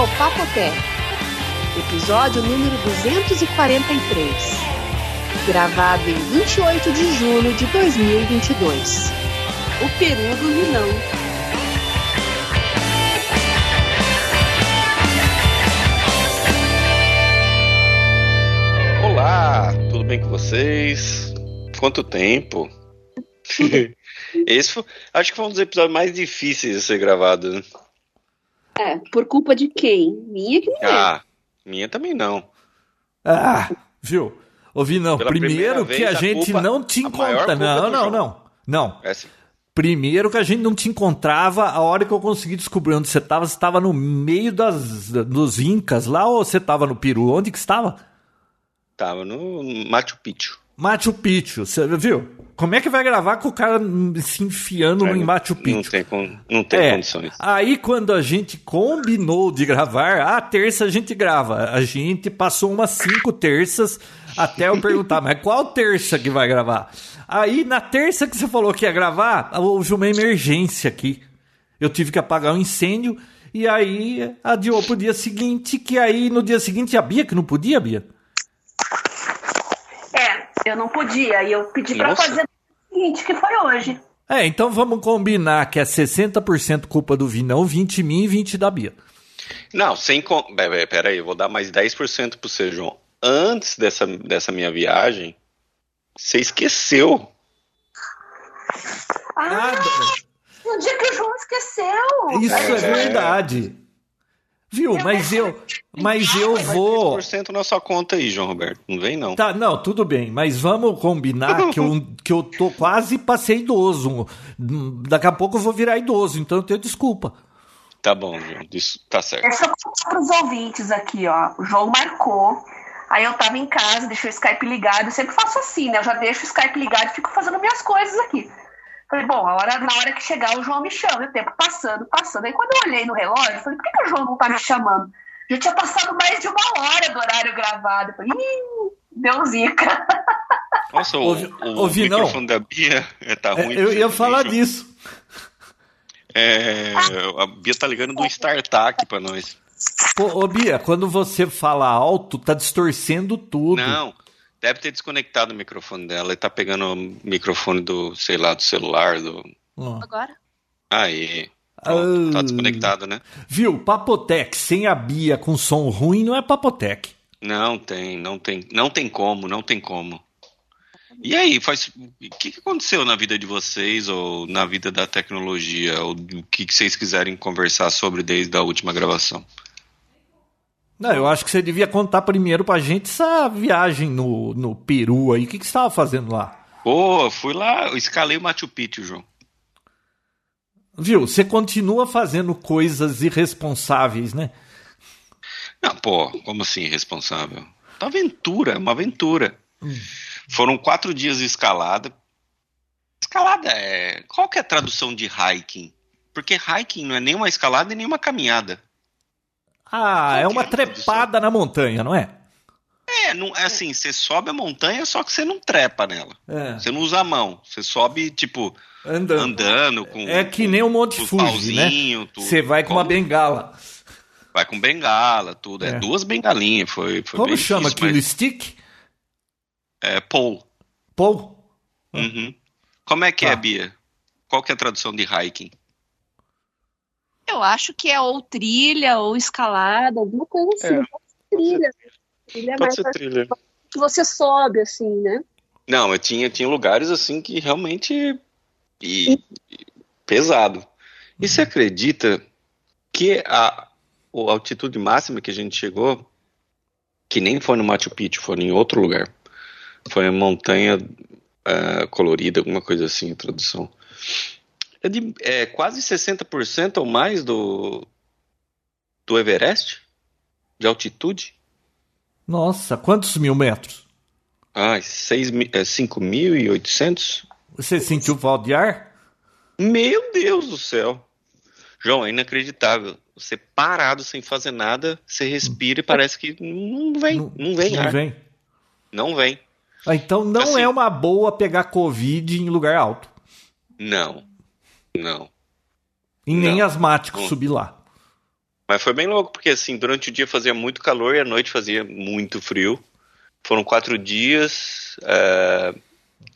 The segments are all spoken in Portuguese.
o Papotec, episódio número 243, gravado em 28 de julho de 2022. O Peru do Milão. Olá, tudo bem com vocês? Quanto tempo? Esse foi, acho que foi um dos episódios mais difíceis de ser gravado. É, por culpa de quem? Minha que não é. Ah, minha também não. Ah, viu? Ouvi não. Pela Primeiro que a vez, a gente culpa- não te encontra. Não, não, João. não. Não. É assim. Primeiro que a gente não te encontrava, a hora que eu consegui descobrir onde você estava, você estava no meio das, dos Incas lá ou você estava no Peru? Onde que estava? Tava no Machu Picchu. Machu Picchu, você viu? Como é que vai gravar com o cara se enfiando É, em Machu Não Picchu? tem, con- não tem É, condições. aí quando a gente combinou de gravar, a terça a gente grava. A gente passou umas cinco terças até eu perguntar, mas qual terça que vai gravar? Aí na terça que você falou que ia gravar, houve uma emergência aqui. Eu tive que apagar um incêndio e aí adiou pro dia seguinte, que aí no dia seguinte a Bia, que não podia, Bia? Eu não podia. E eu pedi pra Nossa. fazer o seguinte, que foi hoje. É, então vamos combinar que é 60% culpa do Vinão, 20 mim e 20 da Bia. Não, sem. con- Bé, bé, Pera aí, eu vou dar mais 10% pro seu João. Antes dessa, dessa minha viagem, você esqueceu. Ah, Nada. no dia que o João esqueceu. Isso é, É. verdade. Viu? Mas eu, mas eu vou. 10% na sua conta aí, João Roberto. Não vem, não. Tá, não, tudo bem, mas vamos combinar que eu, que eu tô quase passei idoso. Daqui a pouco eu vou virar idoso, então eu tenho desculpa. Tá bom, João. Isso tá certo. Deixa eu contar pros ouvintes aqui, ó. O João marcou. Aí eu tava em casa, deixei o Skype ligado. Eu sempre faço assim, né? Eu já deixo o Skype ligado e fico fazendo minhas coisas aqui. Falei, bom, a hora, na hora que chegar, o João me chama. E o tempo passando, passando. Aí quando eu olhei no relógio, eu falei, por que, que o João não tá me chamando? Já tinha passado mais de uma hora do horário gravado. Eu falei, ih, deu zica. Nossa, o, Ouvi- o ouvi, não. microfone da Bia é, tá É, ruim. eu ia falar disso. É, a Bia tá ligando do StarTAC pra nós. Pô, ô Bia, quando você fala alto, tá distorcendo tudo. Não, deve ter desconectado o microfone dela. Ele tá pegando o microfone do, sei lá, do celular. Do... Agora? Aí. Pronto, Ah. tá desconectado, né? Viu? Papotec sem a Bia com som ruim não é Papotec. Não tem, não tem, não tem como, não tem como. E aí, faz, o que, que aconteceu na vida de vocês ou na vida da tecnologia ou o que, que vocês quiserem conversar sobre desde a última gravação? Não, eu acho que você devia contar primeiro pra gente essa viagem no, no Peru aí. O que, que você tava fazendo lá? Pô, fui lá, eu escalei o Machu Picchu, João. Viu? Você continua fazendo coisas irresponsáveis, né? Não, pô, como assim irresponsável? Uma aventura, uma aventura. Foram quatro dias de escalada. Escalada é. Qual que é a tradução de hiking? Porque hiking não é nem uma escalada e nem uma caminhada. Ah, é uma é trepada na montanha, não é? É, não, é assim, você sobe a montanha, só que você não trepa nela. É, Você não usa a mão. Você sobe, tipo, andando. andando com. É que nem o Monte Fuji, né? Você vai com uma Como? bengala. Vai com bengala, tudo. É, É. duas bengalinhas. Foi, foi Como chama difícil, aquilo? mas- Stick? É, pole. Pô? Uhum. Como é que Tá. é, Bia? Qual que é a tradução de hiking? Eu acho que é ou trilha ou escalada, alguma coisa assim. É. Trilha. Trilha é mais trilha. que você sobe, assim, né? Não, eu tinha, tinha lugares assim que realmente. E, e- pesado. E você acredita que a, a altitude máxima que a gente chegou, que nem foi no Machu Picchu, foi em outro lugar. Foi em montanha ah, colorida, alguma coisa assim, a tradução. É, de, é quase 60% ou mais do, do Everest? De altitude? Nossa, quantos mil metros? Seis mi- é, 5.800? Você sentiu falta de ar? Meu Deus do céu. João, é inacreditável. Você parado sem fazer nada, você respira e parece que não vem, não, vem Não ar. vem. Não vem. Ah, Então não Assim- é uma boa pegar Covid em lugar alto. Não. Não. E nem Não. asmático Hum. subir lá. Mas foi bem louco, porque assim, durante o dia fazia muito calor e à noite fazia muito frio. Foram quatro dias. É,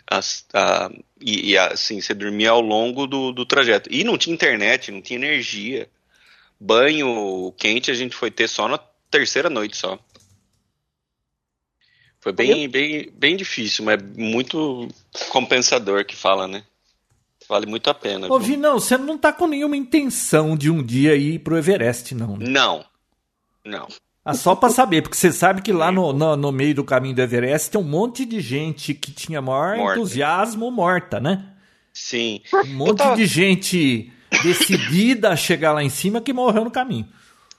as, a, e, e, assim, você dormia ao longo do, do trajeto. E não tinha internet, não tinha energia. Banho quente a gente foi ter só na terceira noite só. Foi bem, bem, bem difícil, mas muito compensador que fala, né? Vale muito a pena. Ô, não, você não tá com nenhuma intenção de um dia ir pro Everest, não. Né? Não. Não. Ah, só para saber, porque você sabe que lá no, no, no, meio do caminho do Everest tem um monte de gente que tinha maior morta. entusiasmo morta, né? Sim. Um monte tava... de gente decidida a chegar lá em cima que morreu no caminho.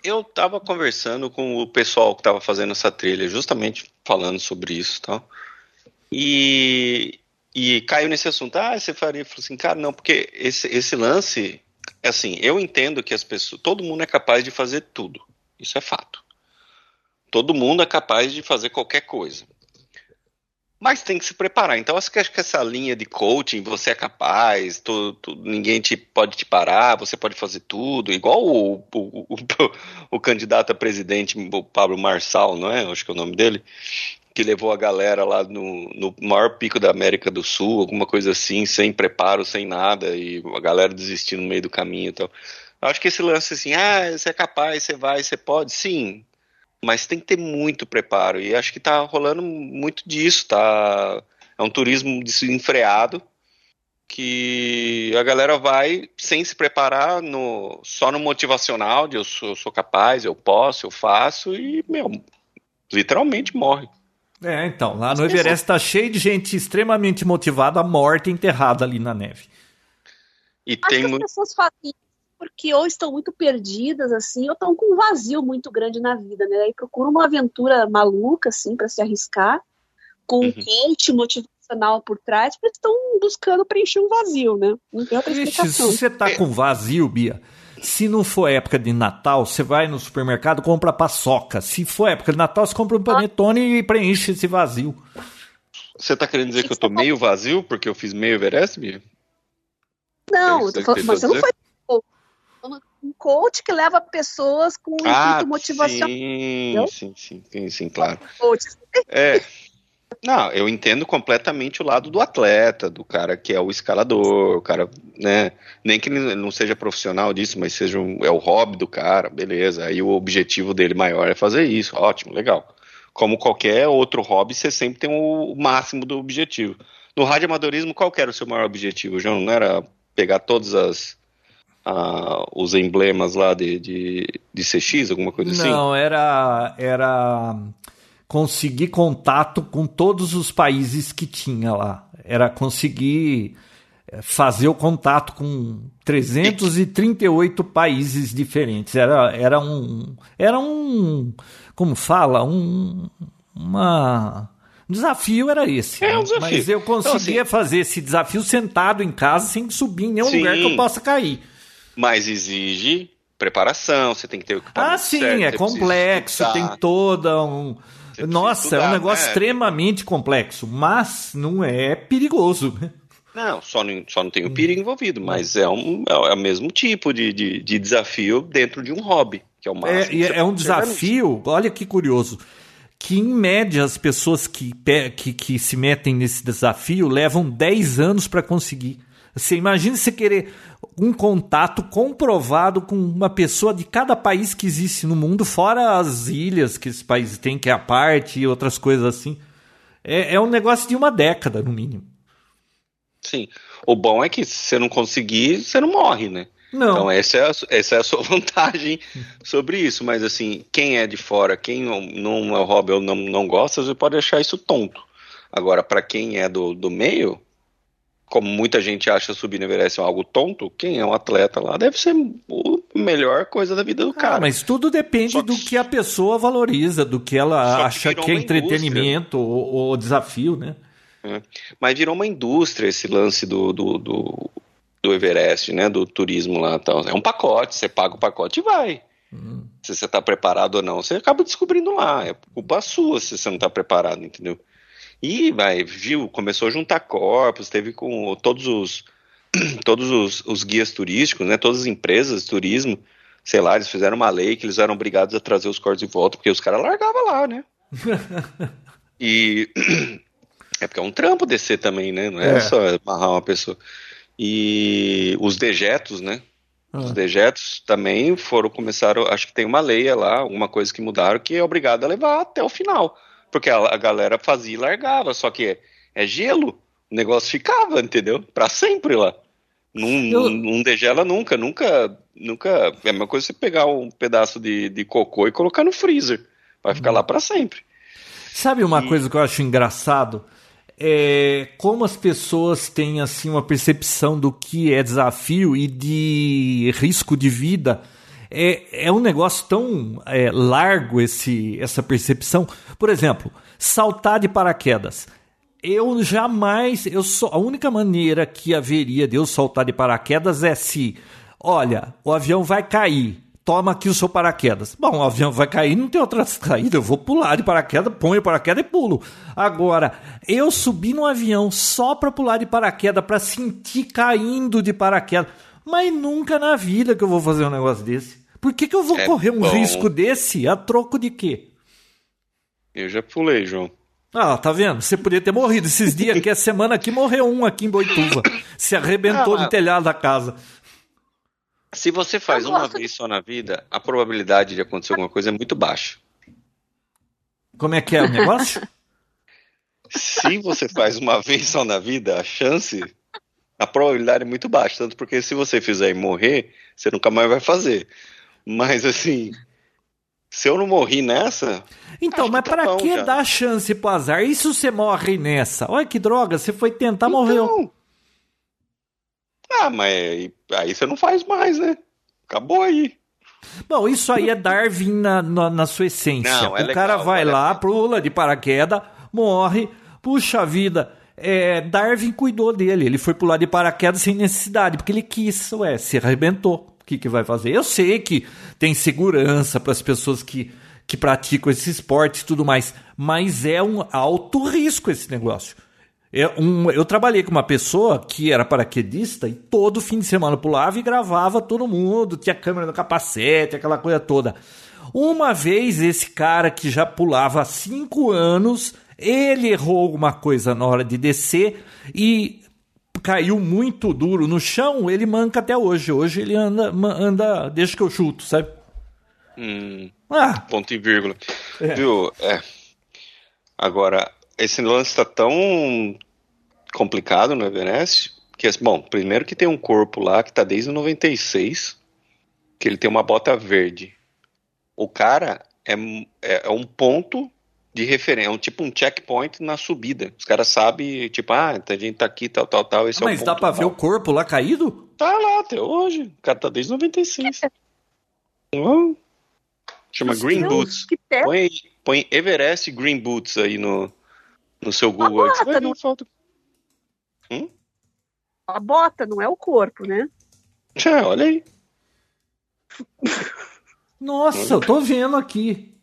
Eu tava conversando com o pessoal que tava fazendo essa trilha, justamente falando sobre isso tal. Tá? E, e caiu nesse assunto. Ah, você faria? Eu falei assim, cara, não, porque esse, esse lance, assim, eu entendo que as pessoas, todo mundo é capaz de fazer tudo. Isso é fato. Todo mundo é capaz de fazer qualquer coisa. Mas tem que se preparar. Então, acho que, acho que essa linha de coaching, você é capaz, tu, tu, ninguém te, pode te parar, você pode fazer tudo, igual o, o, o, o candidato a presidente, o Pablo Marçal, não é? Acho que é o nome dele, que levou a galera lá no, no maior pico da América do Sul, alguma coisa assim, sem preparo, sem nada, e a galera desistindo no meio do caminho e tal. Acho que esse lance assim, ah, você é capaz, você vai, você pode, sim, mas tem que ter muito preparo e acho que está rolando muito disso, tá? É um turismo desenfreado que a galera vai sem se preparar no, só no motivacional de eu sou, eu sou capaz, eu posso, eu faço e, meu, literalmente morre. É, então, lá no Everest está cheio de gente extremamente motivada, morta enterrada ali na neve. E Acho tem que muito... as pessoas fazem porque ou estão muito perdidas, assim, ou estão com um vazio muito grande na vida, né? Aí procuram uma aventura maluca, assim, para se arriscar, com uhum. um coach motivacional por trás, porque estão buscando preencher um vazio, né? Não tem outra explicação. Se você tá com vazio, Bia, se não for época de Natal, você vai no supermercado compra paçoca. Se for época de Natal, você compra um panetone e preenche esse vazio. Você tá querendo dizer que, que eu tô meio vazio porque eu fiz meio Everest, Bia? Não, é falando, mas você não foi um coach que leva pessoas com um ah, intuito motivacional. Sim, sim, sim, sim, sim, claro. Coach. É. Não, eu entendo completamente o lado do atleta, do cara que é o escalador, o cara, né? Nem que ele não seja profissional disso, mas seja um, é o hobby do cara, beleza. Aí o objetivo dele maior é fazer isso, ótimo, legal. Como qualquer outro hobby, você sempre tem o máximo do objetivo. No radioamadorismo, qual era o seu maior objetivo, João? Não era pegar todas as os emblemas lá de, de, de CX, alguma coisa Não, assim? Não, era, era conseguir contato com todos os países que tinha lá. Era conseguir eh, fazer o contato com 338 países diferentes. Era, era um. Era um. Como fala? Um. Uma. O desafio era esse. É um desafio. Mas eu conseguia então, assim, fazer esse desafio sentado em casa sem subir em nenhum sim. lugar que eu possa cair mas exige preparação, você tem que ter o Ah, sim, certo, é complexo, tem toda um. Nossa, estudar, é um negócio né? extremamente complexo, mas não é perigoso. Não, só não, só não tem o perigo envolvido, mas é, um, é o mesmo tipo de, de, de desafio dentro de um hobby, que é o máximo. É, é um desafio, olha que curioso, que em média as pessoas que, que, que se metem nesse desafio levam 10 anos para conseguir. Você imagina você querer um contato comprovado com uma pessoa de cada país que existe no mundo, fora as ilhas que esse país tem, que é a parte e outras coisas assim. É, é um negócio de uma década, no mínimo. Sim. O bom é que se você não conseguir, você não morre, né? Não. Então essa é, a, essa é a sua vantagem sobre isso. Mas assim, quem é de fora, quem não é hobby ou não, não gosta, você pode achar isso tonto. Agora, para quem é do, do meio, como muita gente acha subir no Everest algo tonto, quem é um atleta lá deve ser a melhor coisa da vida do ah, cara. Mas tudo depende que... do que a pessoa valoriza, do que ela acha que, que é entretenimento ou, ou, desafio, né? É. Mas virou uma indústria esse lance do, do, do, do, Everest, né? Do turismo lá. Tal. É um pacote, você paga o pacote e vai. Hum. Se você está preparado ou não, você acaba descobrindo lá. É culpa sua se você não está preparado, entendeu? E vai, viu, começou a juntar corpos, teve com todos os todos os, os, guias turísticos, né, todas as empresas de turismo sei lá, eles fizeram uma lei que eles eram obrigados a trazer os cortes de volta, porque os caras largavam lá, né? e é porque é um trampo descer também, né? Não é, é. só amarrar uma pessoa. E os dejetos, né? Ah. Os dejetos também foram, começaram, acho que tem uma lei lá, alguma coisa que mudaram, que é obrigado a levar até o final. Porque a, a galera fazia e largava, só que é, gelo, o negócio ficava, entendeu? Para sempre lá. Não, Eu... não degela nunca, nunca, nunca. É a mesma coisa você pegar um pedaço de, de cocô e colocar no freezer. Vai ficar hum. lá para sempre. Sabe uma e... coisa que eu acho engraçado? É como as pessoas têm assim uma percepção do que é desafio e de risco de vida. É, é um negócio tão é, largo esse, essa percepção. Por exemplo, saltar de paraquedas eu jamais, eu sou a única maneira que haveria de eu soltar de paraquedas é se, olha, o avião vai cair, toma aqui o seu paraquedas. Bom, o avião vai cair, não tem outra saída, eu vou pular de paraquedas, ponho o paraquedas e pulo. Agora, eu subi no avião só para pular de paraquedas, para sentir caindo de paraquedas, mas nunca na vida que eu vou fazer um negócio desse. Por que, que eu vou é correr um bom. risco desse a troco de quê? Eu já pulei, João. Ah, tá vendo? Você podia ter morrido. Esses dias aqui, a semana aqui, morreu um aqui em Boituva. Se arrebentou ah, no telhado da casa. Se você faz uma vez só na vida, a probabilidade de acontecer alguma coisa é muito baixa. Como é que é o negócio? se você faz uma vez só na vida, a chance, a probabilidade é muito baixa. Tanto porque se você fizer e morrer, você nunca mais vai fazer. Mas assim, se eu não morri nessa. Então, mas tá para que já. dar chance pro azar? E se você morre nessa? Olha que droga, você foi tentar, então... morreu. Ah, mas aí você não faz mais, né? Acabou aí. Bom, isso aí é Darwin na, na, na sua essência. Não, é o legal, cara vai é lá, pula de paraquedas, morre, puxa vida. É, Darwin cuidou dele, ele foi pular de paraquedas sem necessidade, porque ele quis, ué, se arrebentou que, que vai fazer? Eu sei que tem segurança para as pessoas que, que praticam esse esporte e tudo mais, mas é um alto risco esse negócio. É um, eu trabalhei com uma pessoa que era paraquedista e todo fim de semana pulava e gravava todo mundo, tinha câmera no capacete, aquela coisa toda. Uma vez esse cara que já pulava há cinco anos, ele errou alguma coisa na hora de descer e caiu muito duro no chão, ele manca até hoje. Hoje ele anda, anda desde que eu chuto, sabe? Hum, ah. Ponto e vírgula. É. Viu? É. Agora, esse lance está tão complicado no Everest que, bom, primeiro que tem um corpo lá que está desde 96, que ele tem uma bota verde. O cara é, é, é um ponto de referência, é um tipo um checkpoint na subida. Os caras sabem, tipo, ah, a gente tá aqui, tal, tal, tal. Esse ah, é mas dá pra ver o corpo lá caído? Tá lá até hoje. O cara tá desde 96. Oh. Chama Green Deus, Boots. Põe, põe Everest Green Boots aí no, no seu Google. A bota, não... Foto. Hum? A bota, não é o corpo, né? É, olha aí. Nossa, eu tô vendo aqui.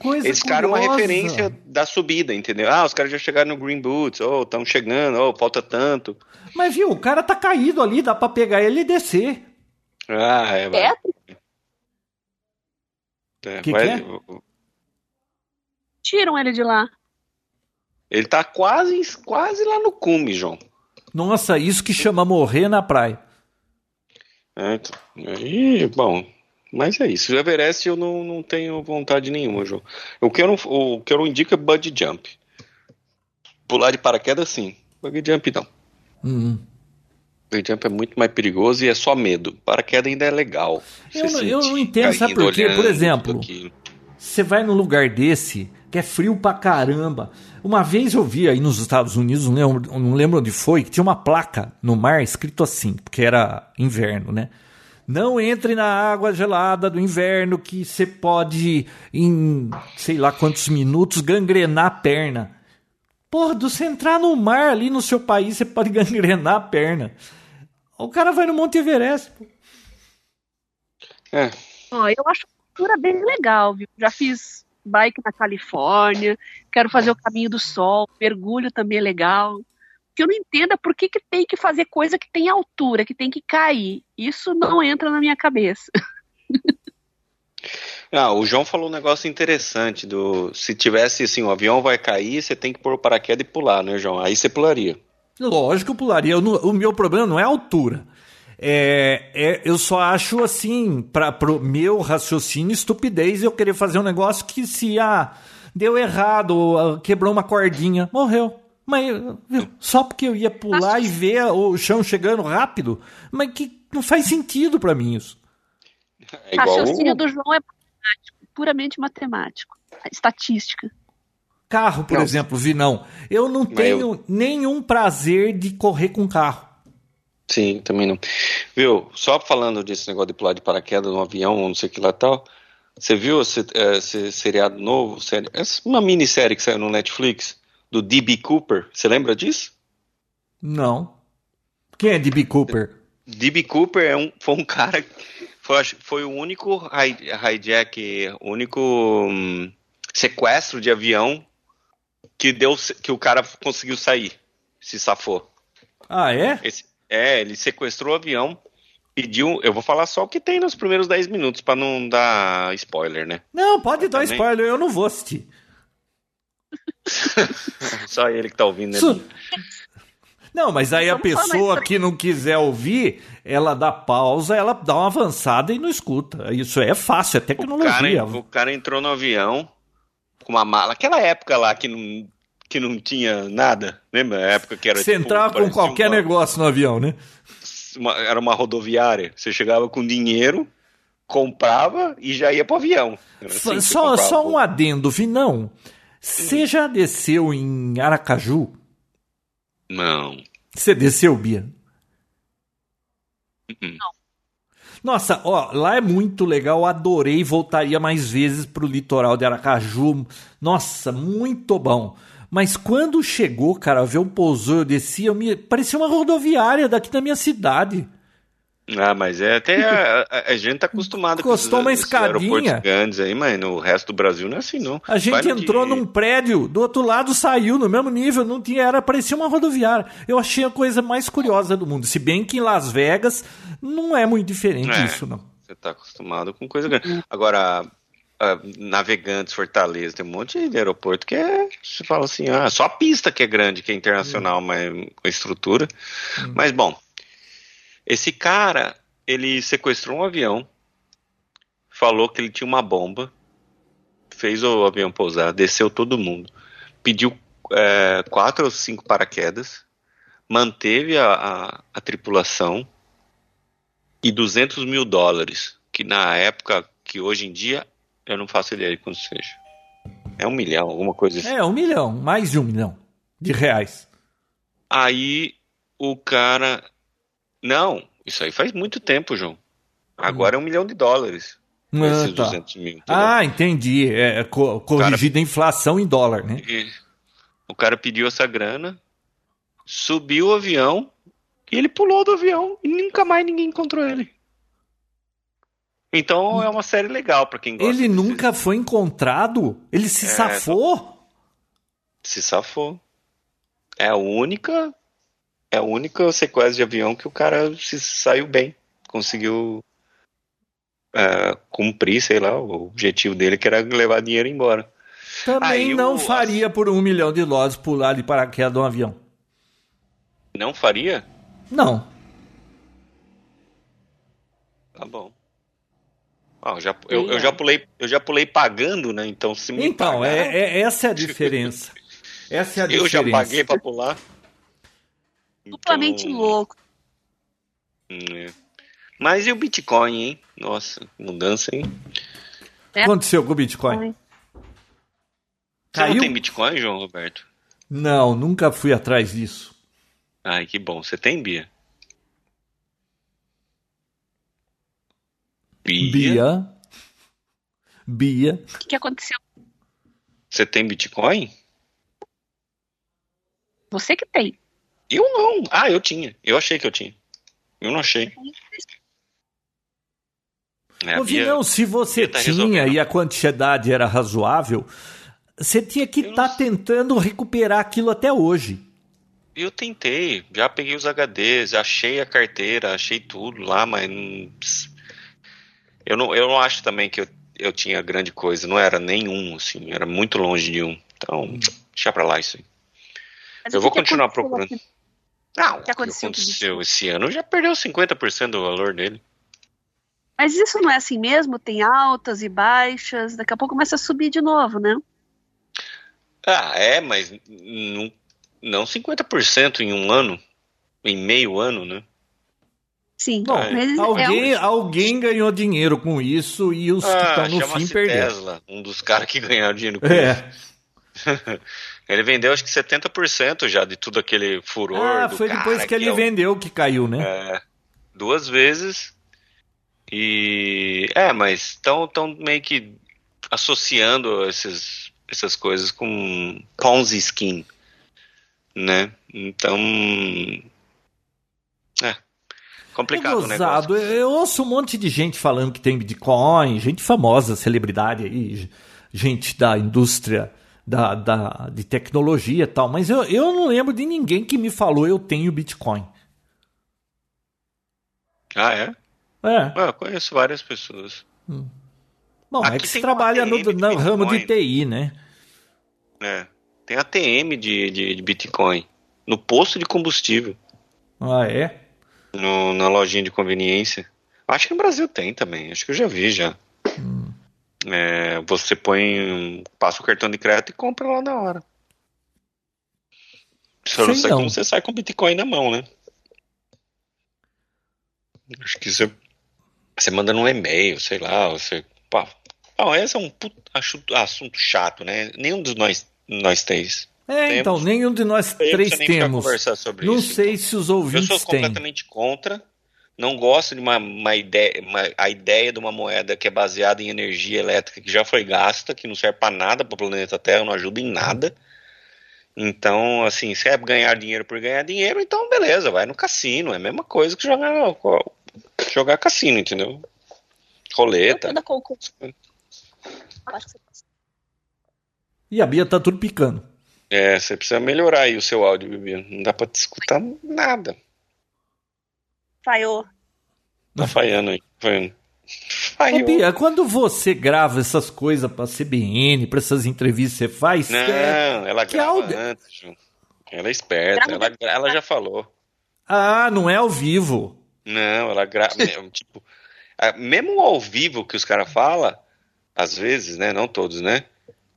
Coisa Esse cara é uma referência da subida, entendeu? Ah, os caras já chegaram no Green Boots, ou oh, estão chegando, ou oh, falta tanto. Mas viu, o cara tá caído ali, dá pra pegar ele e descer. Ah, é, vai. É? é que vai... que é? Tiram ele de lá. Ele tá quase, quase lá no cume, João. Nossa, isso que chama morrer na praia. É, então, aí, bom, mas é isso. O Everest eu não, não tenho vontade nenhuma, João. O que eu não, o que eu não indico é bungee jump. Pular de paraquedas, sim. Bungee jump, não. Uhum. Bungee jump é muito mais perigoso e é só medo. Paraquedas ainda é legal. Eu, não, eu não entendo, sabe por quê? Por exemplo, você vai num lugar desse que é frio pra caramba. Uma vez eu vi aí nos Estados Unidos, não lembro, não lembro onde foi, que tinha uma placa no mar escrito assim, porque era inverno, né? Não entre na água gelada do inverno que você pode, em sei lá quantos minutos, gangrenar a perna. Porra, se você entrar no mar ali no seu país, você pode gangrenar a perna. O cara vai no Monte Everest. Pô. É. Oh, eu acho a cultura bem legal, viu? Já fiz bike na Califórnia, quero fazer o caminho do sol, mergulho também é legal que eu não entenda por que, que tem que fazer coisa que tem altura, que tem que cair. Isso não entra na minha cabeça. Ah, o João falou um negócio interessante do se tivesse assim, o avião vai cair, você tem que pôr o paraquedas e pular, né, João? Aí você pularia. Lógico, eu pularia. Eu, o meu problema não é a altura. É, é, eu só acho assim, para o meu raciocínio, estupidez eu querer fazer um negócio que se ah, deu errado, ah, quebrou uma cordinha, morreu. Mas viu, só porque eu ia pular Acho... e ver o chão chegando rápido, mas que não faz sentido para mim isso. É igual... O raciocínio do João é matemático, puramente matemático, estatística. Carro, por não. exemplo, Vinão. Eu não mas tenho eu... nenhum prazer de correr com carro. Sim, também não. Viu, só falando desse negócio de pular de paraquedas no avião, não sei o que lá tal. Você viu esse, esse seriado novo? Série, uma minissérie que saiu no Netflix? Do D.B. Cooper. Você lembra disso? Não. Quem é D.B. Cooper? D.B. Cooper é um, foi um cara. Foi, foi o único hijack, o único um, sequestro de avião que deu que o cara conseguiu sair, se safou. Ah, é? Esse, é, ele sequestrou o avião, pediu. Eu vou falar só o que tem nos primeiros 10 minutos para não dar spoiler, né? Não, pode dar Também. spoiler, eu não vou assistir. Só ele que tá ouvindo, né? Não, mas aí a pessoa que não quiser ouvir, ela dá pausa, ela dá uma avançada e não escuta. Isso é fácil, é tecnologia. O cara, o cara entrou no avião com uma mala. Aquela época lá que não, que não tinha nada, lembra? A época que era. Você tipo, entrava com qualquer uma, negócio no avião, né? Uma, era uma rodoviária. Você chegava com dinheiro, comprava e já ia pro avião. Assim só, só um adendo, Vinão. Você já desceu em Aracaju? Não. Você desceu, Bia? Uh-uh. Não. Nossa, ó, lá é muito legal, adorei, voltaria mais vezes pro litoral de Aracaju. Nossa, muito bom. Mas quando chegou, cara, ver um pousou, eu desci, eu me... parecia uma rodoviária daqui da minha cidade. Ah, mas é até a, a, a gente tá acostumado com esses, uma escadinha. grandes aí, mas no resto do Brasil não é assim, não. A gente Vai entrou de... num prédio, do outro lado saiu no mesmo nível, não tinha, era, parecia uma rodoviária. Eu achei a coisa mais curiosa do mundo. Se bem que em Las Vegas não é muito diferente é, isso, não. Você tá acostumado com coisa grande. Agora, uh, Navegantes, Fortaleza, tem um monte de aeroporto que é. Você fala assim, ah, só a pista que é grande, que é internacional, hum. mas com estrutura. Hum. Mas bom. Esse cara, ele sequestrou um avião, falou que ele tinha uma bomba, fez o avião pousar, desceu todo mundo, pediu é, quatro ou cinco paraquedas, manteve a, a, a tripulação e 200 mil dólares, que na época, que hoje em dia, eu não faço ideia de quanto seja. É um milhão, alguma coisa assim. É, um milhão, mais de um milhão de reais. Aí o cara não, isso aí faz muito tempo, João. Agora hum. é um milhão de dólares. Ah, esses tá. 200 mil. Ah, entendi. É, é co corrigida a inflação em dólar, né? O cara pediu essa grana, subiu o avião e ele pulou do avião e nunca mais ninguém encontrou ele. Então é uma série legal para quem gosta. Ele nunca foi encontrado? Ele se é, safou? Se safou. É a única é a única sequência de avião que o cara se saiu bem. Conseguiu é, cumprir, sei lá, o objetivo dele, que era levar dinheiro embora. Também Aí não o, faria por um milhão de dólares pular de paraquedas de um avião. Não faria? Não. Tá bom. Ah, eu, já, eu, eu, já pulei, eu já pulei pagando, né? Então, se me Então, pagar... é, é, essa é a diferença. Essa é a diferença. Eu já paguei para pular. Duplamente então... louco. É. Mas e o Bitcoin, hein? Nossa, mudança, hein? O que aconteceu com o Bitcoin? Você Caiu? não tem Bitcoin, João Roberto? Não, nunca fui atrás disso. Ai, que bom. Você tem, Bia? Bia? Bia? Bia? O que, que aconteceu? Você tem Bitcoin? Você que tem. Eu não. Ah, eu tinha. Eu achei que eu tinha. Eu não achei. É, Ô, Vinão, se você tá tinha e a quantidade era razoável, você tinha que estar tá tentando recuperar aquilo até hoje. Eu tentei, já peguei os HDs, achei a carteira, achei tudo lá, mas Eu não, eu não acho também que eu, eu tinha grande coisa, não era nenhum, assim, era muito longe de um. Então, hum. deixa pra lá isso aí. Mas eu vou continuar procurando. Aqui? Não, o que aconteceu, aconteceu esse ano já perdeu 50% do valor dele. Mas isso não é assim mesmo? Tem altas e baixas, daqui a pouco começa a subir de novo, né? Ah, é, mas não, não 50% em um ano, em meio ano, né? Sim. Bom, é. alguém, é um... alguém ganhou dinheiro com isso e os ah, que estão no fim perderam. Tesla, um dos caras que ganharam dinheiro com é. isso. ele vendeu acho que 70% já de tudo aquele furor. Ah, foi depois que, que ele é o... vendeu que caiu, né? É, duas vezes. E. É, mas estão tão meio que associando esses, essas coisas com Ponzi Skin. Né? Então. É. Complicado é negócio. Eu ouço um monte de gente falando que tem Bitcoin, gente famosa, celebridade aí, gente da indústria da, da, de tecnologia e tal, mas eu, eu não lembro de ninguém que me falou eu tenho Bitcoin. Ah, é? É. Ah, eu conheço várias pessoas. Hum. Bom, Aqui é que você trabalha no, no ramo de TI, né? É. Tem ATM de, de, de Bitcoin. No posto de combustível. Ah, é? no, na lojinha de conveniência. Acho que no Brasil tem também, acho que eu já vi já. É, você põe, passa o cartão de crédito e compra lá na hora. Só não sei como você sai com Bitcoin na mão, né? Acho que você, você manda num e-mail, sei lá, você. Pá. Não, esse é um assunto chato, né? Nenhum dos nós, nós três é, temos. então, nenhum de nós três temos. não isso, sei então. se os ouvintes Eu sou completamente têm. contra. Não gosto de uma, uma ideia, uma, a ideia de uma moeda que é baseada em energia elétrica que já foi gasta, que não serve para nada para o planeta Terra, não ajuda em nada. Então, assim, se é ganhar dinheiro por ganhar dinheiro, então beleza, vai no cassino. É a mesma coisa que jogar, jogar cassino, entendeu? Roleta. E a Bia tá tudo picando. É, você precisa melhorar aí o seu áudio, Bibi. Não dá pra te escutar nada. Falhou. Tá falhando aí. Falhando. Ô, Bia, quando você grava essas coisas pra CBN, pra essas entrevistas você faz? Não, é... ela que grava áudio? antes, Ju. Ela é esperta, ela, ela já falou. Ah, não é ao vivo. Não, ela grava. tipo, mesmo ao vivo que os caras falam, às vezes, né? Não todos, né?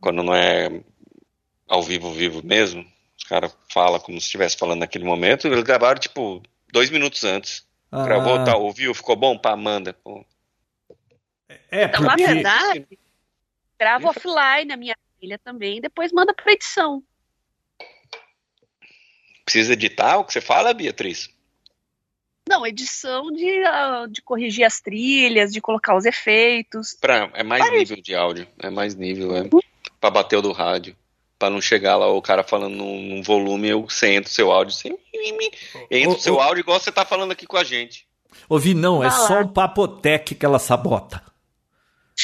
Quando não é ao vivo, vivo mesmo. Os caras falam como se estivesse falando naquele momento. Eles gravaram, tipo, dois minutos antes. Ah. Pra voltar, ouviu? Ficou bom pra Amanda. Pô. É, porque... Então, na verdade, grava offline a minha filha também, depois manda pra edição. Precisa editar o que você fala, Beatriz? Não, edição de, uh, de corrigir as trilhas, de colocar os efeitos. Pra, é mais nível de áudio. É mais nível, é. Pra bater o do rádio para não chegar lá o cara falando num, num volume, eu você entra o seu áudio, você entra o seu áudio igual você tá falando aqui com a gente. Ouvi, não, é só um papotec que ela sabota.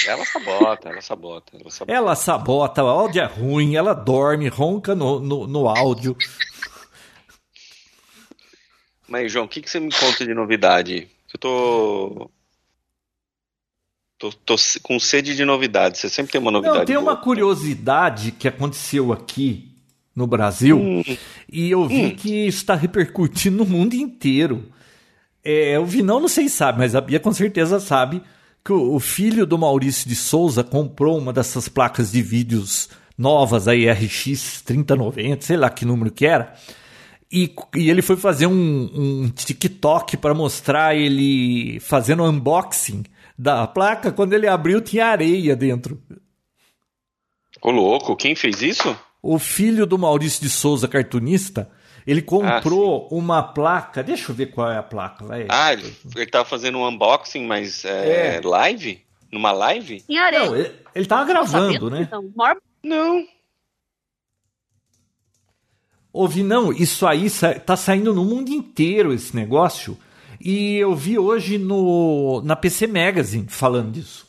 Ela sabota, ela sabota, ela sabota. Ela sabota, o áudio é ruim, ela dorme, ronca no, no, no áudio. Mas, João, o que, que você me conta de novidade? Eu tô Tô, tô, com sede de novidade. Você sempre tem uma novidade. Não, tem boa. uma curiosidade que aconteceu aqui no Brasil hum. e eu vi hum. que está repercutindo no mundo inteiro. É, o Vinão não sei se sabe, mas a Bia com certeza sabe que o, o filho do Maurício de Souza comprou uma dessas placas de vídeos novas aí, RX 3090, sei lá que número que era. E, e ele foi fazer um, um TikTok para mostrar ele fazendo unboxing da placa, quando ele abriu, tinha areia dentro. Ô louco, quem fez isso? O filho do Maurício de Souza, cartunista, ele comprou ah, uma placa. Deixa eu ver qual é a placa. Vai. Ah, ele, ele tava fazendo um unboxing, mas é, é. live? Numa live? Em areia. Não, ele, ele tava gravando, né? Então, não. Ouvi, não, isso aí tá saindo no mundo inteiro esse negócio. E eu vi hoje no, na PC Magazine falando disso.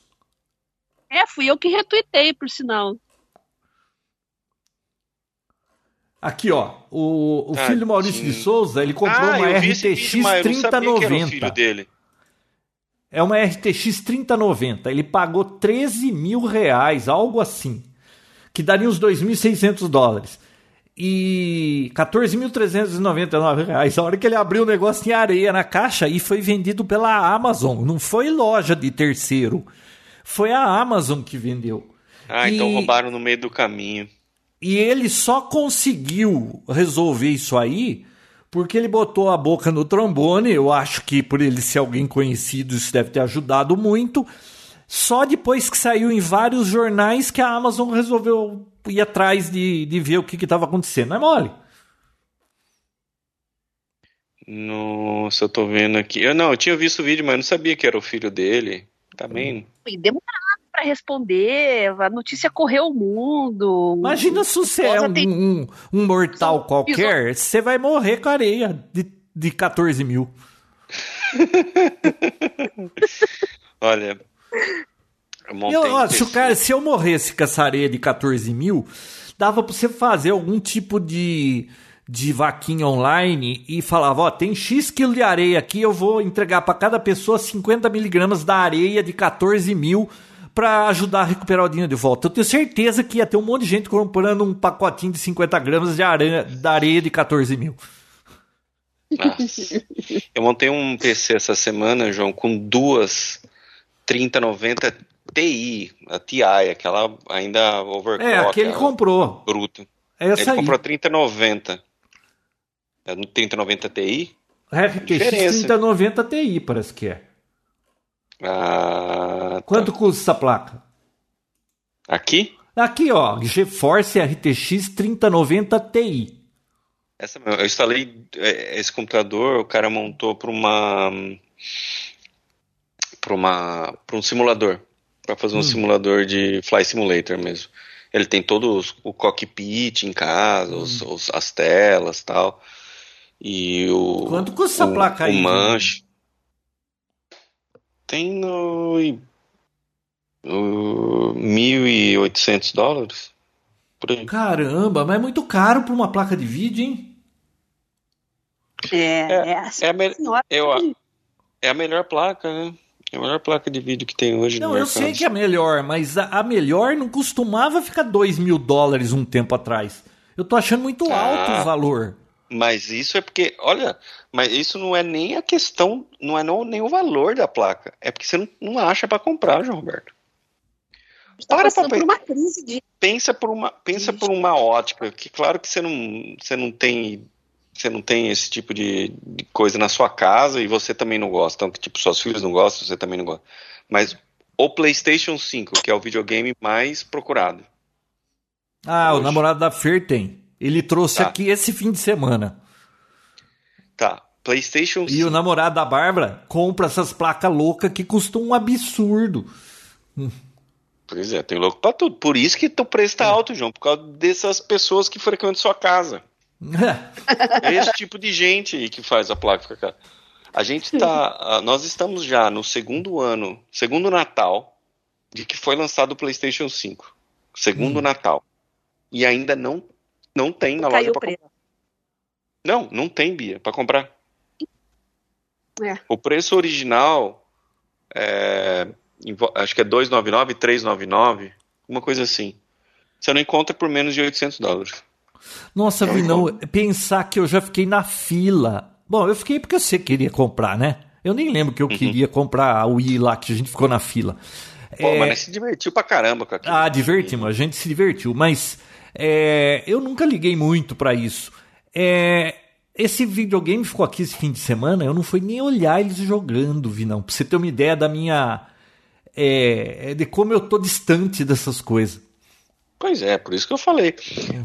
É, fui eu que retuitei, por sinal. Aqui, ó. O, o ah, filho do Maurício sim. de Souza, ele comprou ah, uma RTX 3090. filho dele. É uma RTX 3090. Ele pagou 13 mil reais, algo assim. Que daria uns 2.600 dólares. E 14.399 reais. A hora que ele abriu o negócio tinha areia na caixa e foi vendido pela Amazon. Não foi loja de terceiro. Foi a Amazon que vendeu. Ah, então e... então roubaram no meio do caminho. E ele só conseguiu resolver isso aí porque ele botou a boca no trombone. Eu acho que por ele ser alguém conhecido, isso deve ter ajudado muito. Só depois que saiu em vários jornais que a Amazon resolveu ir atrás de, de ver o que estava acontecendo. Não é mole? Nossa, eu tô vendo aqui. Eu não, eu tinha visto o vídeo, mas não sabia que era o filho dele. Também. E demorado para responder, a notícia correu o mundo. Imagina se você é um, tem... um, um, mortal qualquer, você vai morrer com areia de, de 14 mil. Olha. Eu, ó, se, cara, se eu morresse com essa areia de 14 mil, dava pra você fazer algum tipo de de vaquinha online e falava, ó, tem X quilo de areia aqui, eu vou entregar para cada pessoa 50 miligramas da areia de 14 mil para ajudar a recuperar o dinheiro de volta. Eu tenho certeza que ia ter um monte de gente comprando um pacotinho de 50 gramas de areia, da areia de 14 mil. Nossa. Eu montei um PC essa semana, João, com duas 3090 Ti, a TI, aquela ainda overclock. É, aquele comprou. Bruto. É essa Ele aí. comprou 3090. É no 3090 Ti? RTX 3090 Ti, parece que é. Ah, tá. Quanto custa essa placa? Aqui? Aqui, ó, GeForce RTX 3090 Ti. Essa, eu instalei é, esse computador, o cara montou para uma para uma para um simulador, para fazer um hum. simulador de Fly Simulator mesmo. Ele tem todo o cockpit em casa, hum. os, os, as telas, tal. E o Quanto custa essa placa aí? O manche. Tem no, no 1.800 dólares. Por aí. Caramba, mas é muito caro para uma placa de vídeo, hein? É, é, é, assim, é, a, me, eu, é a melhor placa, né? É a melhor placa de vídeo que tem hoje não, no mercado. Não, eu sei que é a melhor, mas a, a, melhor não costumava ficar 2 mil dólares um tempo atrás. Eu tô achando muito ah, alto o valor. Mas isso é porque, olha, mas isso não é nem a questão, não é não, nem o valor da placa. É porque você não, não acha para comprar, João Roberto. Tá Para pra, por uma crise de... Pensa por uma, pensa por uma ótica, que claro que você não, você não tem você não tem esse tipo de, de, coisa na sua casa e você também não gosta, então que tipo suas filhas não gostam, você também não gosta. Mas o PlayStation 5, que é o videogame mais procurado. Ah, hoje. o namorado da Fer tem. Ele trouxe tá. aqui esse fim de semana. Tá. PlayStation 5. E o namorado da Bárbara compra essas placas loucas que custam um absurdo. Pois é, tem louco pra tudo. Por isso que o preço tá alto, João, por causa dessas pessoas que frequentam sua casa. É esse tipo de gente que faz a placa ficar. A gente tá. Nós estamos já no segundo ano, segundo Natal, de que foi lançado o PlayStation 5. Segundo hum. Natal. E ainda não, não tem na Caiu loja pra comprar. Não, não tem, Bia, para comprar. É. O preço original é, acho que é 299, 399, uma coisa assim. Você não encontra por menos de 800 dólares. Nossa, então, Vinão, pensar que eu já fiquei na fila. Bom, eu fiquei porque você queria comprar, né? Eu nem lembro que eu uhum. queria comprar a Wii lá, que a gente ficou na fila. Pô, é... mas se divertiu pra caramba com aquilo. Ah, divertimos, a gente se divertiu, mas é... eu nunca liguei muito para isso. É, esse videogame ficou aqui esse fim de semana, eu não fui nem olhar eles jogando, Vinão, pra você ter uma ideia da minha. É, de como eu tô distante dessas coisas. Pois é, por isso que eu falei.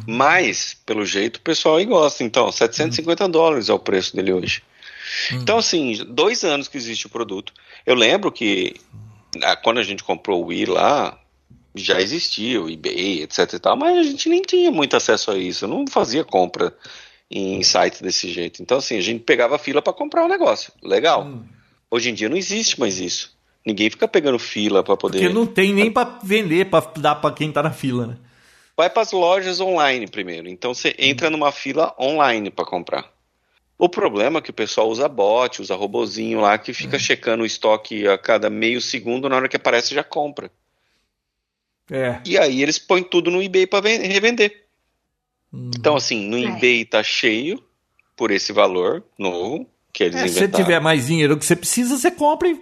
Mas, pelo jeito, o pessoal aí gosta. Então, 750 uhum. dólares é o preço dele hoje. Uhum. Então, assim, dois anos que existe o produto. Eu lembro que ah, quando a gente comprou o Wii lá, já existia o eBay, etc e tal, mas a gente nem tinha muito acesso a isso. Eu não fazia compra em sites desse jeito. Então, assim, a gente pegava fila para comprar o um negócio. Legal. Hoje em dia não existe mais isso. Ninguém fica pegando fila para poder. Porque não tem nem para vender, para dar para quem tá na fila, né? Vai para as lojas online primeiro. Então você entra numa fila online para comprar. O problema é que o pessoal usa bot, usa robozinho lá que fica checando o estoque a cada meio segundo, na hora que aparece já compra. É. E aí eles põem tudo no eBay para revender. Hum. Então, assim, no É. eBay tá cheio por esse valor novo que eles É, se você inventaram. tiver mais dinheiro que você precisa, você compra e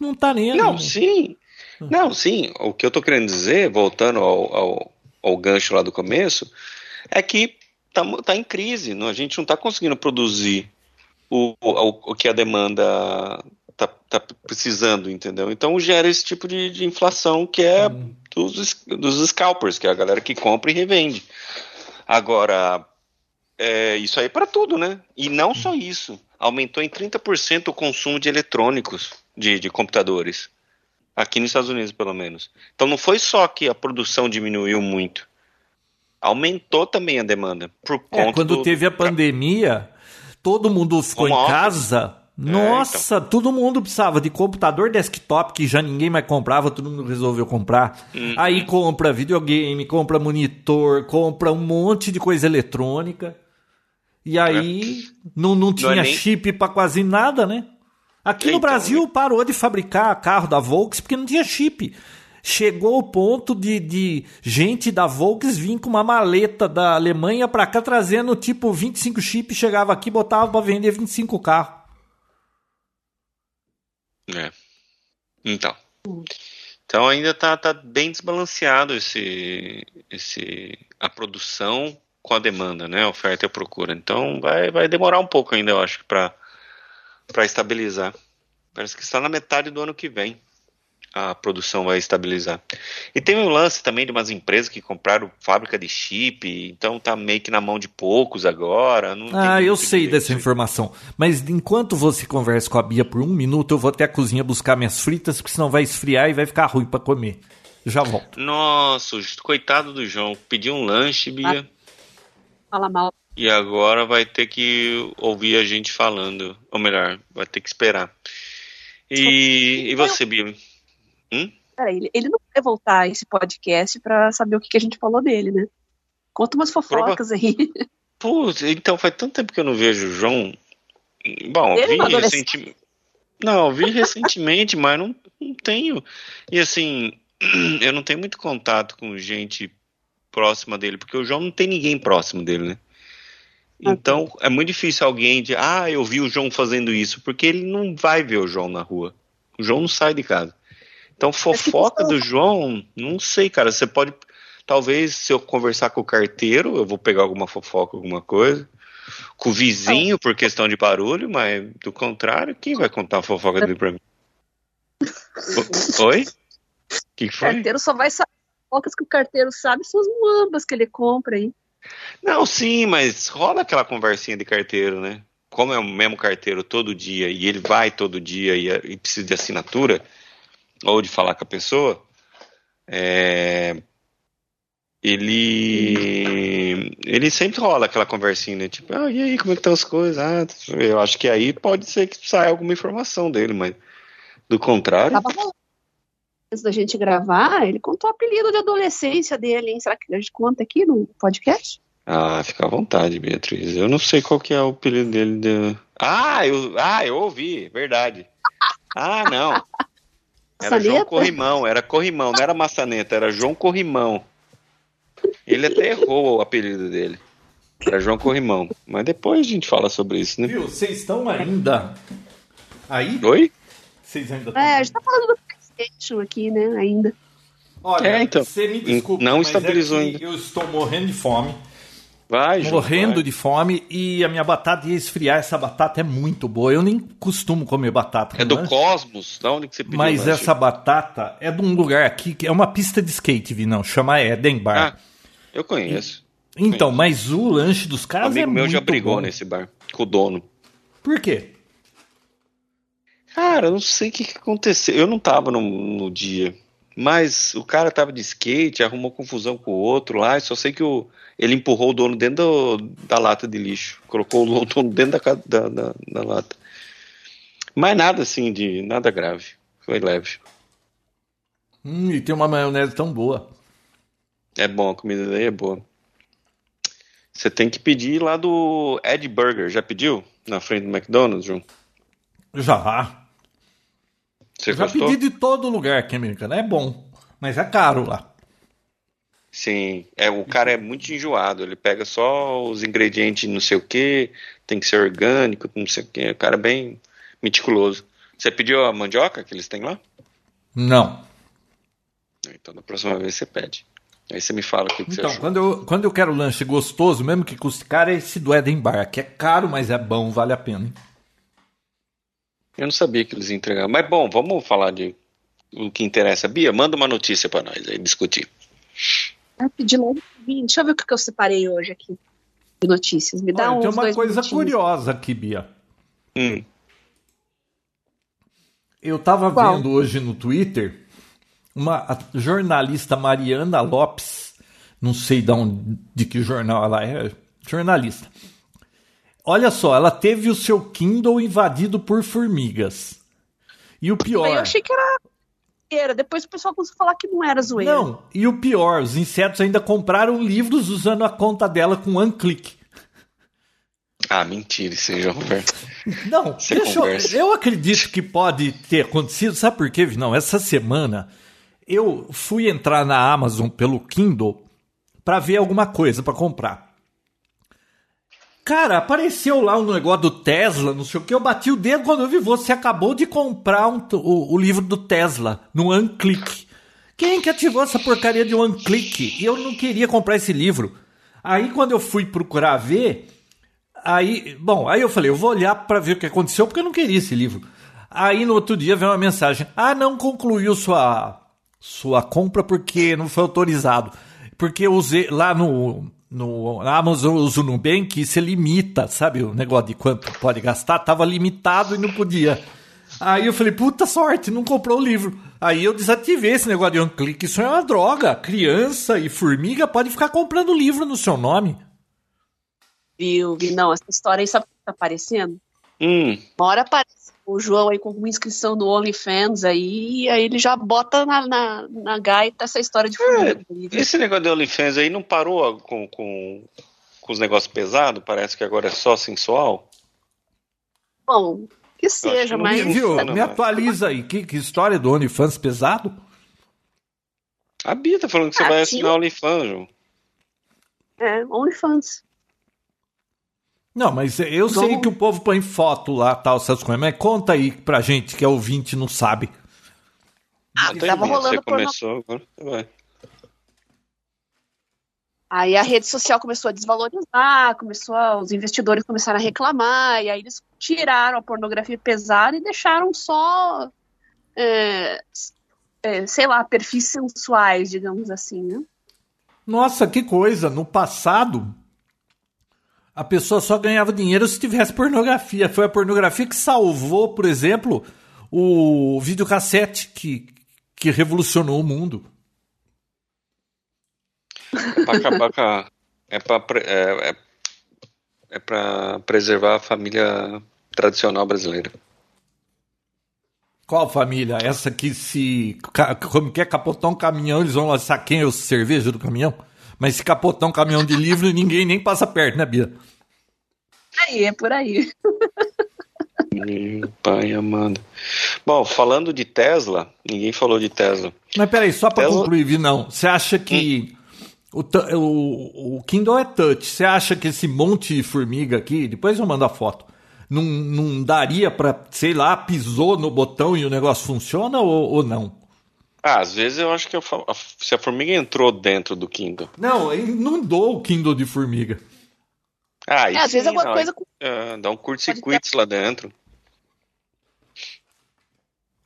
não tá nem aí. Não, sim. Não, sim. O que eu tô querendo dizer, voltando ao, ao, ao gancho lá do começo, é que tá, tá em crise. não- A gente não tá conseguindo produzir o, o, o que a demanda tá, tá precisando, entendeu? Então gera esse tipo de, de inflação que é Hum. dos, dos scalpers, que é a galera que compra e revende. Agora, é, isso aí para tudo, né? E não só isso. Aumentou em 30% o consumo de eletrônicos, de, de computadores. Aqui nos Estados Unidos, pelo menos. Então não foi só que a produção diminuiu muito. Aumentou também a demanda. Por É, quando do- teve a pandemia, todo mundo ficou Home em casa. Nossa, todo mundo precisava de computador desktop que já ninguém mais comprava, todo mundo resolveu comprar. Uhum. Aí compra videogame, compra monitor, compra um monte de coisa eletrônica. E aí não, não tinha é nem- chip pra quase nada, né? Aqui no Então, Brasil parou de fabricar carro da Volks porque não tinha chip. Chegou o ponto de, de gente da Volks vir com uma maleta da Alemanha pra cá trazendo tipo 25 chips, chegava aqui botava pra vender 25 carros. É. Então. Então ainda tá, tá bem desbalanceado esse, esse a produção com a demanda, né? A oferta e a procura. Então vai, vai demorar um pouco ainda, eu acho, para para estabilizar. Parece que está na metade do ano que vem a produção vai estabilizar. E tem um lance também de umas empresas que compraram fábrica de chip, então tá meio que na mão de poucos agora. não tem Ah, eu sei dessa informação. Mas enquanto você conversa com a Bia por um minuto, eu vou até a cozinha buscar minhas fritas, porque senão vai esfriar e vai ficar ruim pra comer. Já volto. Nossa, coitado do João. Pediu um lanche, Bia. Fala mal. E agora vai ter que ouvir a gente falando. Ou melhor, vai ter que esperar. E, e você, Bia? Hum? Peraí, ele, ele não vai voltar esse podcast pra saber o que, que a gente falou dele, né? Conta umas fofocas aí. Putz, então faz tanto tempo que eu não vejo o João. Bom, Ele vi não adolescente? recentemente. Não, eu vi recentemente, mas não, não tenho. E assim, eu não tenho muito contato com gente próxima dele, porque o João não tem ninguém próximo dele, né? Então é muito difícil alguém de, ah, eu vi o João fazendo isso, porque ele não vai ver o João na rua. O João não sai de casa. Então, fofoca do João, não sei, cara. Você pode. Talvez se eu conversar com o carteiro, eu vou pegar alguma fofoca, alguma coisa. Com o vizinho, por questão de barulho, mas do contrário, quem vai contar a fofoca dele pra mim? Oi? O que, que O foi? carteiro só vai saber fofocas que o carteiro sabe são as muambas que ele compra aí. Não, sim, mas rola aquela conversinha de carteiro, né? Como é o mesmo carteiro todo dia e ele vai todo dia e, e precisa de assinatura ou de falar com a pessoa, é, ele ele sempre rola aquela conversinha, né? Tipo, ah, e aí, como é que estão as coisas? Ah, eu acho que aí pode ser que saia alguma informação dele, mas do contrário, Tava rolando. Antes da gente gravar, ele contou o apelido de adolescência dele, hein? Será que a gente conta aqui no podcast? Ah, fica à vontade, Beatriz. Eu não sei qual que é o apelido dele. De... Ah, eu, ah, eu ouvi, verdade. Ah, não. Era João? Corrimão, era Corrimão, não era Maçaneta, era João Corrimão. Ele até errou o apelido dele. Era João Corrimão. Mas depois a gente fala sobre isso, né? Viu? Vocês estão ainda aí? Oi? Vocês ainda estão É, a gente tá falando do PlayStation aqui, né? Ainda. Olha, É, então. você me desculpa, Não mas estabilizou é que ainda. Eu estou morrendo de fome. Vai, morrendo vai. de fome e a minha batata ia esfriar. Essa batata é muito boa. Eu nem costumo comer batata. É do lanche, Cosmos? Da onde que você pediu? Mas lanche? essa batata é de um lugar aqui que é uma pista de skate, vi não, chama Eden Bar. Ah, eu conheço. então, mas o lanche dos Um caras é amigo meu muito já brigou bom. nesse bar com o dono. Por quê? Cara, eu não sei o que, que aconteceu. Eu não tava no, no dia. Mas o cara tava de skate, arrumou confusão com o outro lá. E só sei que o, ele empurrou o dono dentro do- da lata de lixo. Colocou o dono dentro da, da, da, da lata. Mas nada assim de. nada grave. Foi leve. Hum, e tem uma maionese tão boa. É bom, a comida daí é boa. Você tem que pedir lá do Ed Burger. Já pediu? Na frente do McDonald's, João? Já. Você Já gostou? pedi de todo lugar aqui americano. É bom, mas é caro lá. Sim, é, o cara é muito enjoado. Ele pega só os ingredientes não sei o que, tem que ser orgânico, não sei o que. O cara é bem meticuloso. Você pediu a mandioca que eles têm lá? Não. Então da próxima vez você pede. Aí você me fala o que, que você Então, achou. quando eu, quando eu quero lanche gostoso, mesmo que custe caro, é esse do Eden Bar, que é caro, mas é bom, vale a pena. hein? Eu não sabia que eles entregavam. Mas bom, vamos falar de o que interessa. Bia, manda uma notícia pra nós aí discutir. Ah, pedi logo. Deixa eu ver o que eu separei hoje aqui de notícias. Me dá Olha, uns tem uma dois coisa minutinhos. curiosa aqui, Bia. Hum, Eu tava Qual? vendo hoje no Twitter uma jornalista Mariana Lopes, não sei de, onde, de que jornal ela é, jornalista. Olha só, ela teve o seu Kindle invadido por formigas. E o pior. Eu achei que era zoeira. Depois o pessoal começou a falar que não era zoeira. Não, e o pior, os insetos ainda compraram livros usando a conta dela com one click. Ah, mentira, isso aí, João Roberto. Não, Você deixa eu, conversa. eu acredito que pode ter acontecido. Sabe por quê? Não, essa semana eu fui entrar na Amazon pelo Kindle para ver alguma coisa para comprar. Cara, apareceu lá um negócio do Tesla, não sei o que. Eu bati o dedo quando eu vi você acabou de comprar um- o, o livro do Tesla no One Click. Quem que ativou essa porcaria de One Click? Eu não queria comprar esse livro. Aí quando eu fui procurar ver, Aí, bom, aí eu falei, eu vou olhar para ver o que aconteceu, porque eu não queria esse livro. Aí no outro dia veio uma mensagem: "Ah, não concluiu sua sua compra porque não foi autorizado". Porque eu usei lá no no Amazon eu uso o Nubank, você limita, sabe, o negócio de quanto pode gastar, tava limitado e não podia. Aí eu falei, puta sorte, não comprou o livro. Aí eu desativei esse negócio de um clique, isso é uma droga. Criança e formiga pode ficar comprando livro no seu nome. Viu, vi, não, essa história aí sabe o que tá aparecendo? Hum, Uma hora aparece o João aí com uma inscrição no OnlyFans aí, e aí ele já bota na, na, na gaita essa história de formiga. esse negócio de OnlyFans aí não parou com, com, com os negócios pesados? Parece que agora é só sensual? Bom, que seja, mas. Viu? né, Me mas- atualiza aí. Que, que história do OnlyFans pesado? A Bia tá falando que você Ah, vai assinar OnlyFans, João. É, OnlyFans. Não, mas eu sei Vamos- que o povo põe foto lá, tal, essas coisas. Mas conta aí pra gente que é ouvinte e não sabe. Ah, Não tava rolando Você começou, agora vai. Aí a rede social começou a desvalorizar, começou a- os investidores começaram a reclamar, e aí eles tiraram a pornografia pesada e deixaram só, é, é, sei lá, perfis sensuais, digamos assim, né? Nossa, que coisa. No passado, a pessoa só ganhava dinheiro se tivesse pornografia. Foi a pornografia que salvou, por exemplo, o videocassete que, que revolucionou o mundo. É pra acabar com a. É pra, é, é, é pra preservar a família tradicional brasileira. Qual família? Essa que se. Como que é capotar um caminhão, eles vão quem é o cerveja do caminhão? Mas se capotar um caminhão de livro, ninguém nem passa perto, né, Bia? Aí, é por aí. Meu pai amado. Bom, falando de Tesla, ninguém falou de Tesla. Mas peraí, só pra Tesla- concluir, não. Você acha que o, tu- o, o Kindle é touch? Você acha que esse monte de formiga aqui, depois eu mando a foto, não, não daria pra, sei lá, pisou no botão e o negócio funciona ou, ou não? Ah, às vezes eu acho que a- se a formiga entrou dentro do Kindle. Não, ele inundou o Kindle de formiga. Ah, É, às vezes sim, alguma não, coisa é, dá um curto-circuito lá dentro.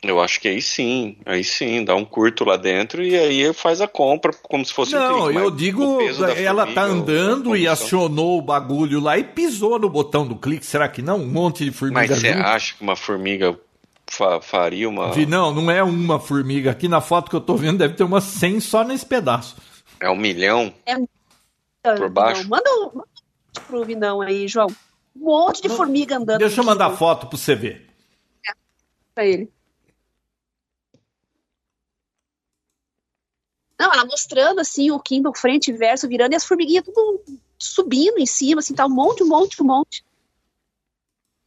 Eu acho que aí sim, aí sim, dá um curto lá dentro e aí faz a compra como se fosse um Não, clique, eu digo, ela formiga, tá andando e acionou o bagulho lá e pisou no botão do clique. Será que não? Um monte de formiga Mas você acha que uma formiga fa- faria uma. Vi, Não, não é uma formiga. Aqui na foto que eu tô vendo deve ter umas 100 só nesse pedaço. É um milhão? Por baixo? Não, manda um manda um pro Vinão aí, João. Um monte de formiga andando. Deixa eu mandar foto pra você ver. pra ele. Não, ela mostrando assim o Kindle frente e verso virando e as formiguinhas tudo subindo em cima, assim, tá um monte, um monte, um monte.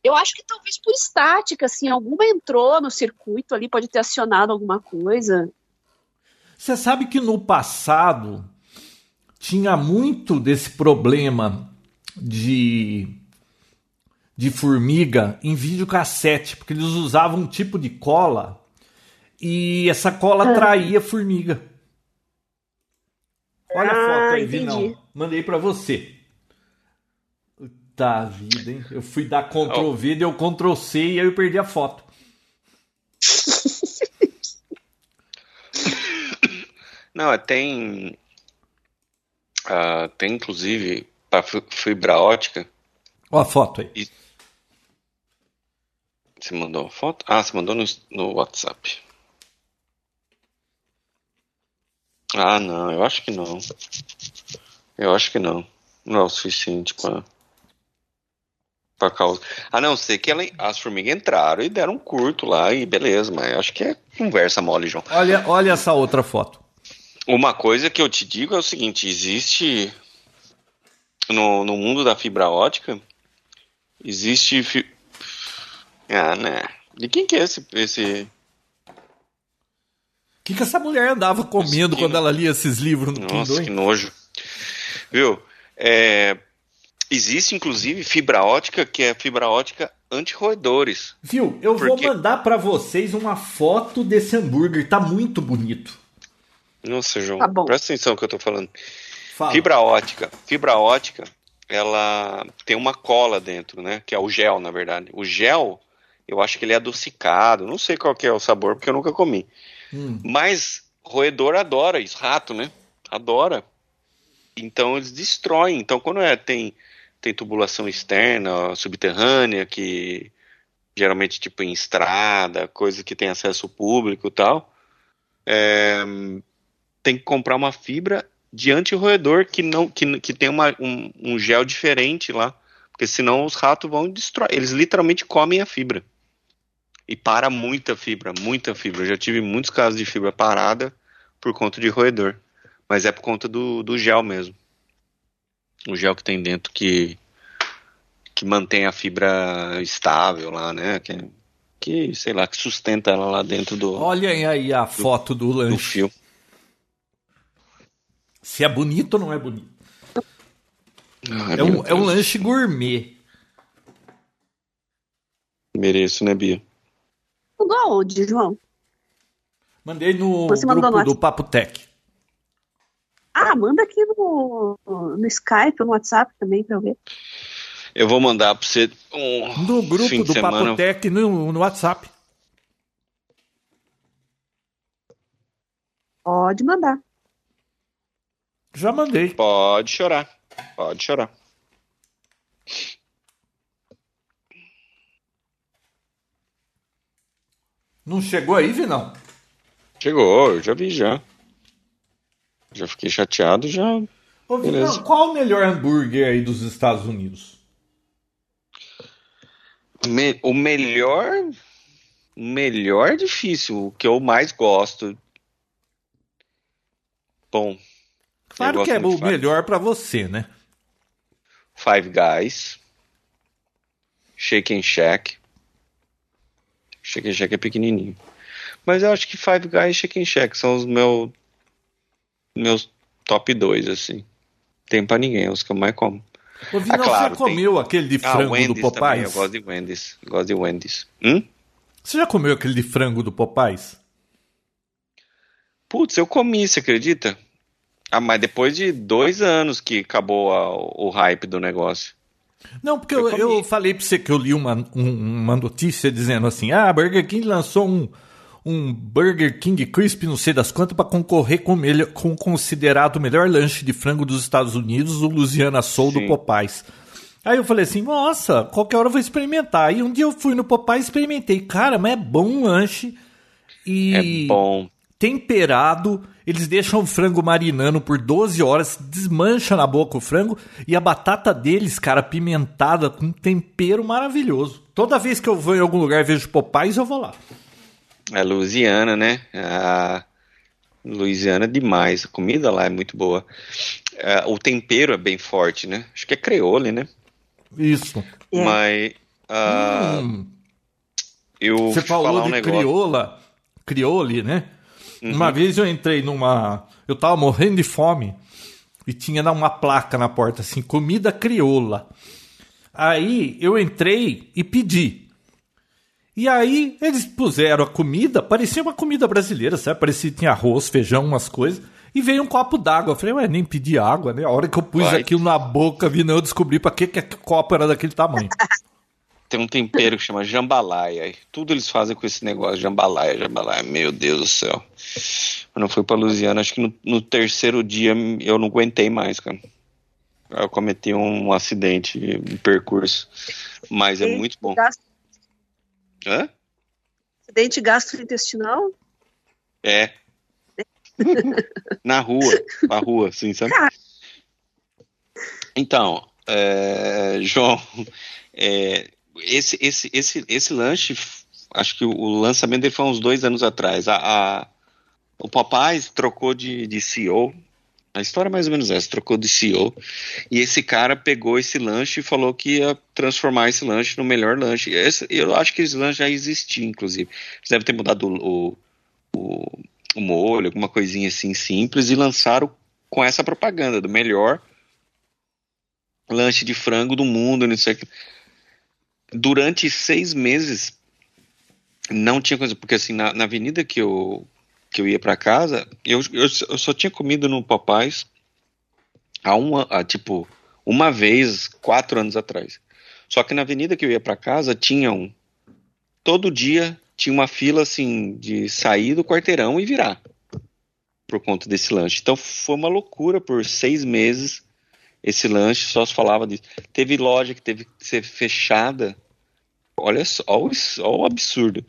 Eu acho que talvez por estática, assim, alguma entrou no circuito ali, pode ter acionado alguma coisa. Você sabe que no passado tinha muito desse problema de de formiga em videocassete, porque eles usavam um tipo de cola e essa cola ah. atraía formiga. Olha a ah, foto aí, Vinão. Mandei para você. Tá vida, hein? Eu fui dar Ctrl V, deu Ctrl C e aí eu perdi a foto. Não, é, tem. Uh, tem inclusive para fibra ótica. Olha a foto aí. E... Você mandou a foto? Ah, você mandou no, no WhatsApp. Ah, não, eu acho que não. Eu acho que não. Não é o suficiente para para causa. A não ser que ela, as formigas entraram e deram um curto lá e beleza, mas acho que é conversa mole, João. Olha, olha essa outra foto. Uma coisa que eu te digo é o seguinte: existe no, no mundo da fibra ótica, existe. Fi... Ah, né? De quem que é esse. esse... O que, que essa mulher andava comendo Nossa, quando ela lia esses livros no Nossa, que nojo. Viu? É, Existe, inclusive, fibra ótica, que é fibra ótica anti-roedores. Viu? Eu porque... vou mandar para vocês uma foto desse hambúrguer. Tá muito bonito. Nossa, João, tá presta atenção no que eu tô falando. Fala. Fibra ótica. Fibra ótica, ela tem uma cola dentro, né? Que é o gel, na verdade. O gel, eu acho que ele é adocicado. Não sei qual que é o sabor, porque eu nunca comi. Hum. Mas roedor adora isso. Rato, né? Adora. Então eles destroem. Então quando é, tem tem tubulação externa, subterrânea, que geralmente tipo em estrada, coisa que tem acesso público e tal, é, tem que comprar uma fibra de anti-roedor que não que, que tem uma, um, um, gel diferente lá, porque senão os ratos vão destruir, eles literalmente comem a fibra. E para muita fibra, muita fibra. Eu já tive muitos casos de fibra parada por conta de roedor, mas é por conta do, do gel mesmo o gel que tem dentro que que mantém a fibra estável lá, né? Que, que sei lá, que sustenta ela lá dentro do. Olha aí a do, foto do lanche. Do fio. Se é bonito ou não é bonito? é, um, é um lanche gourmet. Mereço, né, Bia? Mandou aonde, João? Mandei no Você grupo do Papo Tech. Ah, manda aqui no, no Skype no WhatsApp também pra eu ver. Eu vou mandar pra você um. No grupo do Papo Tech no, no WhatsApp. Pode mandar. Já mandei. Pode chorar. Pode chorar. Não chegou aí, Vinão? Chegou, eu já vi já. Já fiquei chateado, já. Ô, Beleza. qual o melhor hambúrguer aí dos Estados Unidos? Me, o melhor. O melhor é difícil. O que eu mais gosto. Bom. Claro que é o melhor para você, né? Five Guys. Shake and Shack. Shake and Shack é pequenininho. Mas eu acho que Five Guys e Shake and Shack são os meus meus top 2, assim. Tem pra ninguém, é os que eu mais como. Ô, Vinão, ah, claro, você comeu tem... aquele de ah, frango ah, do Popeyes? Também, eu gosto de Wendy's. Gosto de Wendy's. Hum? Você já comeu aquele de frango do Popeyes? Putz, eu comi, você acredita? Ah, mas depois de dois anos que acabou a, o hype do negócio. Não, porque eu, eu, eu falei pra você que eu li uma, um, uma notícia dizendo assim: ah, Burger King lançou um, um Burger King Crisp, não sei das quantas, para concorrer com, melhor, com o considerado melhor lanche de frango dos Estados Unidos, o Louisiana Soul Sim. do Popeyes. Aí eu falei assim, nossa, qualquer hora eu vou experimentar. E um dia eu fui no Popeyes e experimentei. Cara, mas é bom o lanche. E é bom. Temperado, eles deixam o frango marinando por 12 horas, desmancha na boca o frango e a batata deles, cara, pimentada com tempero maravilhoso. Toda vez que eu vou em algum lugar e vejo Popeyes, eu vou lá. É Louisiana, né? A Louisiana é demais. A comida lá é muito boa. é, o tempero é bem forte, né? Acho que é creole, né? Isso. É. Mas. Uh, hum. Eu Você falou de um crioula, criole, né? Uhum. Uma vez eu entrei numa. Eu tava morrendo de fome e tinha uma placa na porta assim: comida crioula. Aí eu entrei e pedi. E aí eles puseram a comida, parecia uma comida brasileira, sabe? Parecia que tinha arroz, feijão, umas coisas. E veio um copo d'água. Eu falei, ué, nem pedi água, né? A hora que eu pus Vai. aquilo na boca, vi, não, eu descobri pra que, que o copo era daquele tamanho. Tem um tempero que chama jambalaya. Tudo eles fazem com esse negócio, jambalaya, jambalaya. Meu Deus do céu. Quando eu fui pra Lusiana, acho que no, no terceiro dia eu não aguentei mais, cara. Eu cometi um acidente no percurso. Mas é muito bom. Hã? Acidente gastrointestinal? É. na rua. Na rua, sim, sabe? Então, é, João, é, esse, esse, esse, esse lanche, acho que o lançamento dele foi uns dois anos atrás. A, a o Popeyes trocou de, de CEO. A história é mais ou menos essa, trocou de CEO. E esse cara pegou esse lanche e falou que ia transformar esse lanche no melhor lanche. Esse, eu acho que esse lanche já existia, inclusive. Eles devem ter mudado o, o, o molho, alguma coisinha assim simples, e lançaram com essa propaganda do melhor lanche de frango do mundo, não sei o que durante seis meses não tinha coisa, porque assim, na, na avenida que eu, que eu ia para casa, eu, eu, eu, só tinha comido no Popais há uma, há, tipo, uma vez, quatro anos atrás. Só que na avenida que eu ia para casa tinha um. Todo dia tinha uma fila assim de sair do quarteirão e virar por conta desse lanche. Então foi uma loucura por seis meses esse lanche, só se falava disso. Teve loja que teve que ser fechada. Olha só, olha o absurdo.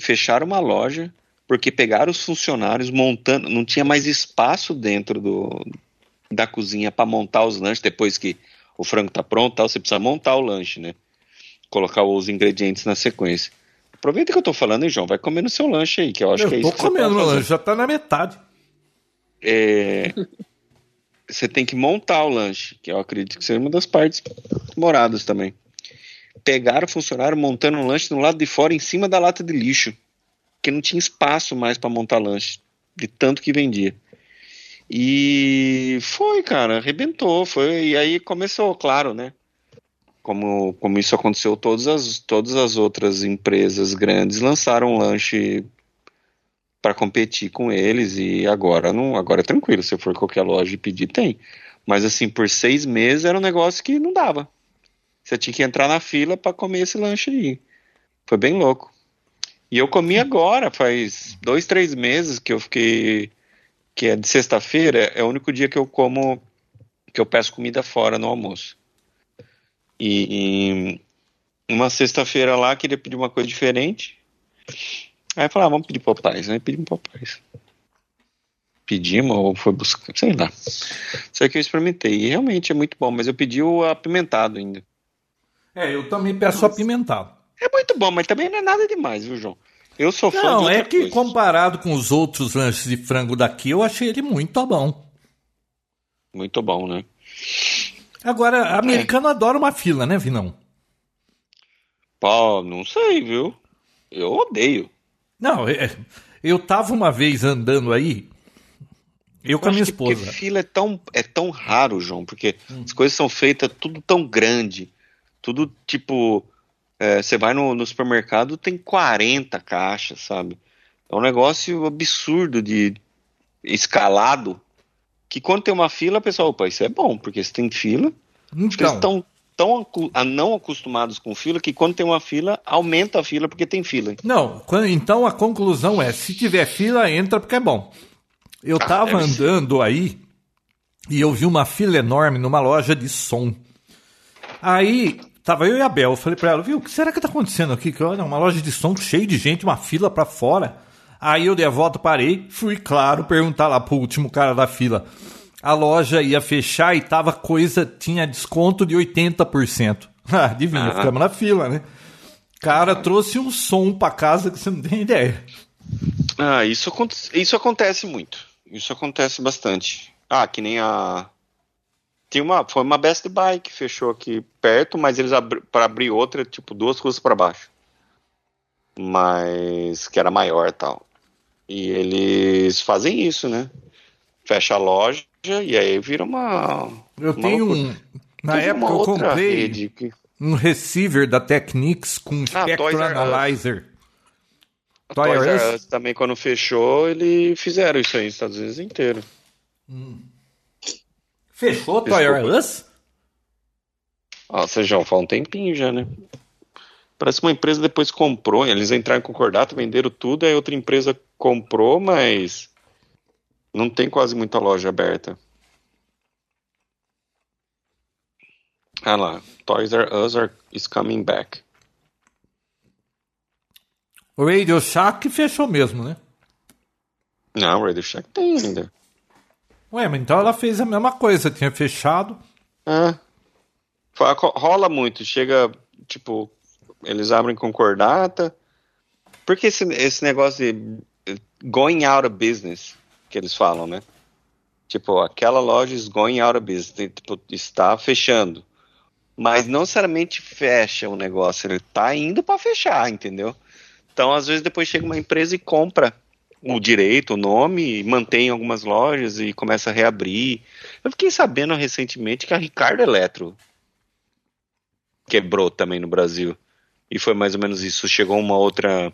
Fecharam uma loja porque pegaram os funcionários montando, não tinha mais espaço dentro do, da cozinha para montar os lanches depois que o frango tá pronto, tal, você precisa montar o lanche, né? Colocar os ingredientes na sequência. Aproveita que eu tô falando, hein, João? Vai comer no seu lanche aí, que eu acho eu que é isso. Tô comendo meu lanche, já tá na metade. É, você tem que montar o lanche, que eu acredito que seja uma das partes moradas também. Pegaram o funcionário montando um lanche no lado de fora, em cima da lata de lixo, que não tinha espaço mais para montar lanche, de tanto que vendia. E foi, cara, arrebentou, foi, e aí começou, claro, né? Como, como isso aconteceu, todas as, todas as outras empresas grandes lançaram lanche para competir com eles e agora não agora é tranquilo se for qualquer loja e pedir tem mas assim por seis meses era um negócio que não dava você tinha que entrar na fila para comer esse lanche aí foi bem louco e eu comi agora faz dois três meses que eu fiquei que é de sexta-feira é o único dia que eu como que eu peço comida fora no almoço e, e uma sexta-feira lá queria pedir uma coisa diferente Aí falar, ah, vamos pedir Popeyes, né? Pedimos Popeyes. Pedimos ou foi buscar, sei lá. Só que eu experimentei e realmente é muito bom, mas eu pedi o apimentado ainda. É, eu também peço apimentado. É muito bom, mas também não é nada demais, viu, João? Eu sou fã Não, é que coisa. comparado com os outros lanches de frango daqui, eu achei ele muito bom. Muito bom, né? Agora, americano é. adora uma fila, né, Vinão? Pô, não sei, viu? Eu odeio. Não, é, eu tava uma vez andando aí, eu com a minha esposa. Porque fila é tão, é tão raro, João, porque hum. as coisas são feitas tudo tão grande, tudo tipo. É, você vai no, no, supermercado, tem 40 caixas, sabe? É um negócio absurdo de escalado. Que quando tem uma fila, pessoal, opa, isso é bom, porque se tem fila, então, eles estão tão não acostumados com fila que quando tem uma fila, aumenta a fila porque tem fila. Não, então a conclusão é, se tiver fila, entra porque é bom. Eu ah, tava andando ser. aí e eu vi uma fila enorme numa loja de som. Aí tava eu e a Bel, eu falei pra ela, viu, o que será que tá acontecendo aqui? Que olha, uma loja de som cheia de gente, uma fila pra fora. Aí eu dei a volta, parei, fui, claro, perguntar lá pro último cara da fila a loja ia fechar e tava coisa, tinha desconto de 80%. Ah, adivinha, ah. ficamos na fila, né? Cara, trouxe um som pra casa que você não tem ideia. Ah, isso, isso acontece muito. Isso acontece bastante. Ah, que nem a. Tem uma, foi uma Best Buy que fechou aqui perto, mas eles abri, para abrir outra, tipo, duas ruas para baixo. Mas que era maior tal. E eles fazem isso, né? Fecha a loja e aí vira uma. Eu uma tenho um. Na época eu comprei que... um receiver da Technics com ah, Spectrum Analyzer. R Us também, quando fechou, eles fizeram isso aí nos Estados Unidos inteiro. Hum. Fechou Toy R Us? Nossa, já faz um tempinho já, né? Parece que uma empresa depois comprou, eles entraram em concordata, venderam tudo, aí outra empresa comprou, mas não tem quase muita loja aberta. Ah lá, Toys R Us are, is coming back. O Radio Shack fechou mesmo, né? Não, o Radio Shack tem ainda. Ué, mas então ela fez a mesma coisa, tinha fechado. É. Rola muito, chega, tipo, eles abrem concordata. Porque esse, esse negócio de going out of business, que eles falam, né? Tipo, aquela loja is going out of business, tipo, está fechando. Mas não necessariamente fecha o negócio, ele está indo para fechar, entendeu? Então, às vezes, depois chega uma empresa e compra o direito, o nome, mantém algumas lojas e começa a reabrir. Eu fiquei sabendo recentemente que a Ricardo Eletro quebrou também no Brasil. E foi mais ou menos isso. Chegou uma outra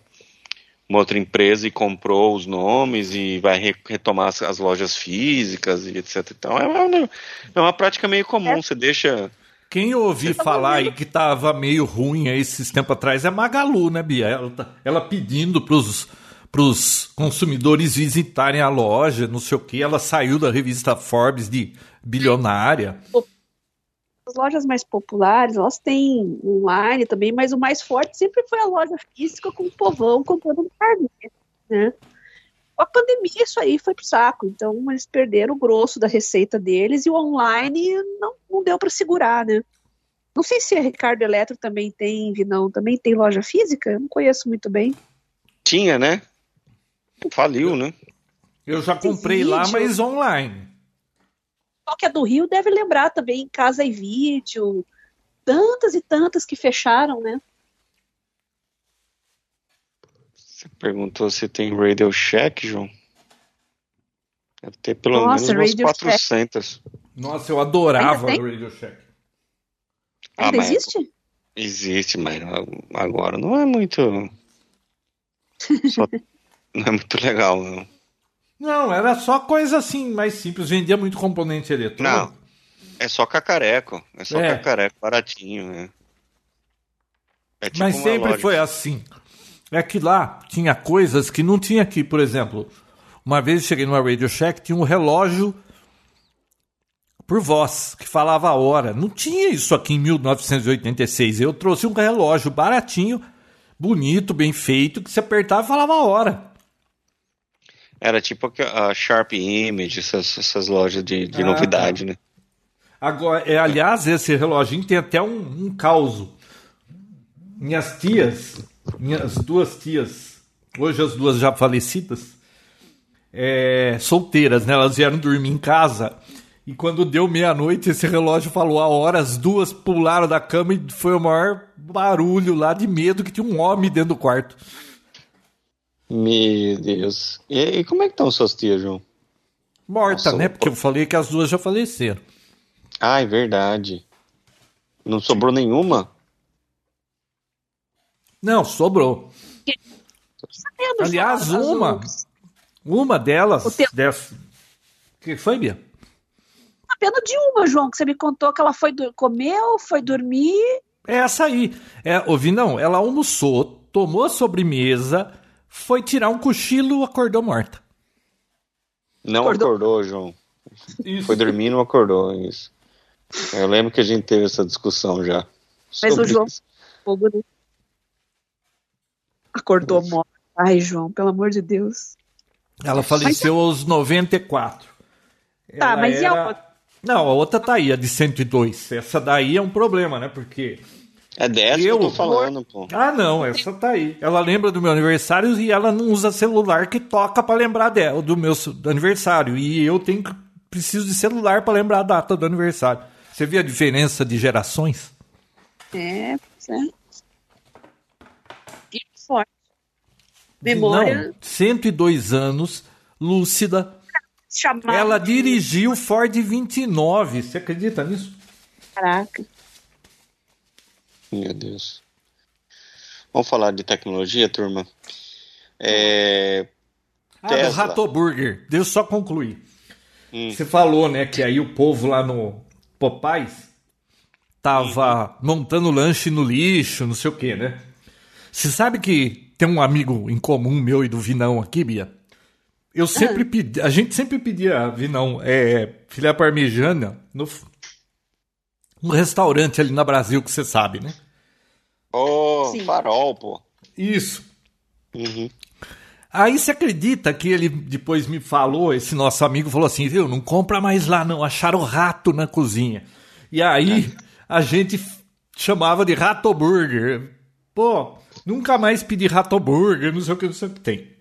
uma outra empresa e comprou os nomes e vai re retomar as, as, lojas físicas e etc. Então é uma, é uma prática meio comum. É. Você deixa quem eu ouvi tá falar aí que tava meio ruim aí esses tempos atrás é Magalu, né, Bia? Ela, tá, ela pedindo pros, pros consumidores visitarem a loja, não sei o que. Ela saiu da revista Forbes de bilionária. As lojas mais populares, elas têm online também, mas o mais forte sempre foi a loja física com o povão comprando no carnê, né? Com a pandemia, isso aí foi pro saco. Então, eles perderam o grosso da receita deles e o online não, não deu para segurar, né? Não sei se a Ricardo Eletro também tem, não, também tem loja física? Eu não conheço muito bem. Tinha, né? Faliu, né? Eu já comprei lá, mas online. Qual que é do Rio deve lembrar também Casa e Vídeo, tantas e tantas que fecharam, né? Você perguntou se tem Radio Shack, João? Deve ter pelo Nossa, menos umas 400. Shack. Nossa, eu adorava o Radio Shack. Ah, Ainda existe? Existe, mas agora não é muito. Só... não é muito legal, não. Não, era só coisa assim, mais simples. Vendia muito componente eletrônico. Não, é só cacareco. É só é. cacareco baratinho, né? É tipo mas sempre foi assim é que lá tinha coisas que não tinha aqui. Por exemplo, uma vez eu cheguei numa Radio Shack, tinha um relógio por voz, que falava a hora. Não tinha isso aqui em 1986. Eu trouxe um relógio baratinho, bonito, bem feito, que se apertava e falava a hora. Era tipo a Sharp Image, essas, essas lojas de, de ah, novidade, tá. né? Agora, é, aliás, esse reloginho tem até um, um caos. Minhas tias, minhas duas tias, hoje as duas já falecidas, é, solteiras, né? Elas vieram dormir em casa. E quando deu meia-noite, esse relógio falou a hora, as duas pularam da cama e foi o maior barulho lá de medo que tinha um homem dentro do quarto. Meu Deus. E, e como é que estão suas tias, João? Morta, Nossa, né? Porque eu falei que as duas já faleceram. Ah, é verdade. Não sobrou nenhuma? Não, sobrou. Aliás, uma, uma delas, dessa, que foi, Bia? Apenas de uma, João, que você me contou que ela foi comeu, foi dormir. É essa aí. É, ouvi, não, ela almoçou, tomou a sobremesa, foi tirar um cochilo, acordou morta. Não acordou, acordou João. Isso. Foi dormir e não acordou, isso. Eu lembro que a gente teve essa discussão já. Mas o João, fogo, né? Acordou morta. Ai, João, pelo amor de Deus. Ela faleceu mas... aos 94. Tá, Ela mas era... e a outra? Não, a outra tá aí, a de 102. Essa daí é um problema, né? Porque. É dessa eu... que eu tô falando, pô. Ah, não, essa tá aí. Ela lembra do meu aniversário e ela não usa celular que toca para lembrar dela, do meu do aniversário. E eu tenho que preciso de celular para lembrar a data do aniversário. Você vê a diferença de gerações? É, é. E forte. Memória. Não, 102 anos, lúcida. Chamada Ela de- dirigiu Ford 29. Você acredita nisso? Caraca. Meu Deus. Vamos falar de tecnologia, turma? É, Ah, do Tesla. Ratoburger. Deixa eu só concluir. Hum. Você falou, né, que aí o povo lá no Popais tava montando lanche no lixo, não sei o quê, né? Você sabe que tem um amigo em comum meu e do Vinão aqui, Bia? Eu sempre pedi, a gente sempre pedia, Vinão, é, filé parmejana no, no restaurante ali na Brasil, que você sabe, né? Ô, Sim. farol, pô. Isso. Uhum. Aí você acredita que ele depois me falou, esse nosso amigo falou assim, viu, não compra mais lá não, acharam rato na cozinha. E aí a gente chamava de rato burger. Pô, nunca mais pedi rato burger, não sei o que, não sei o que tem.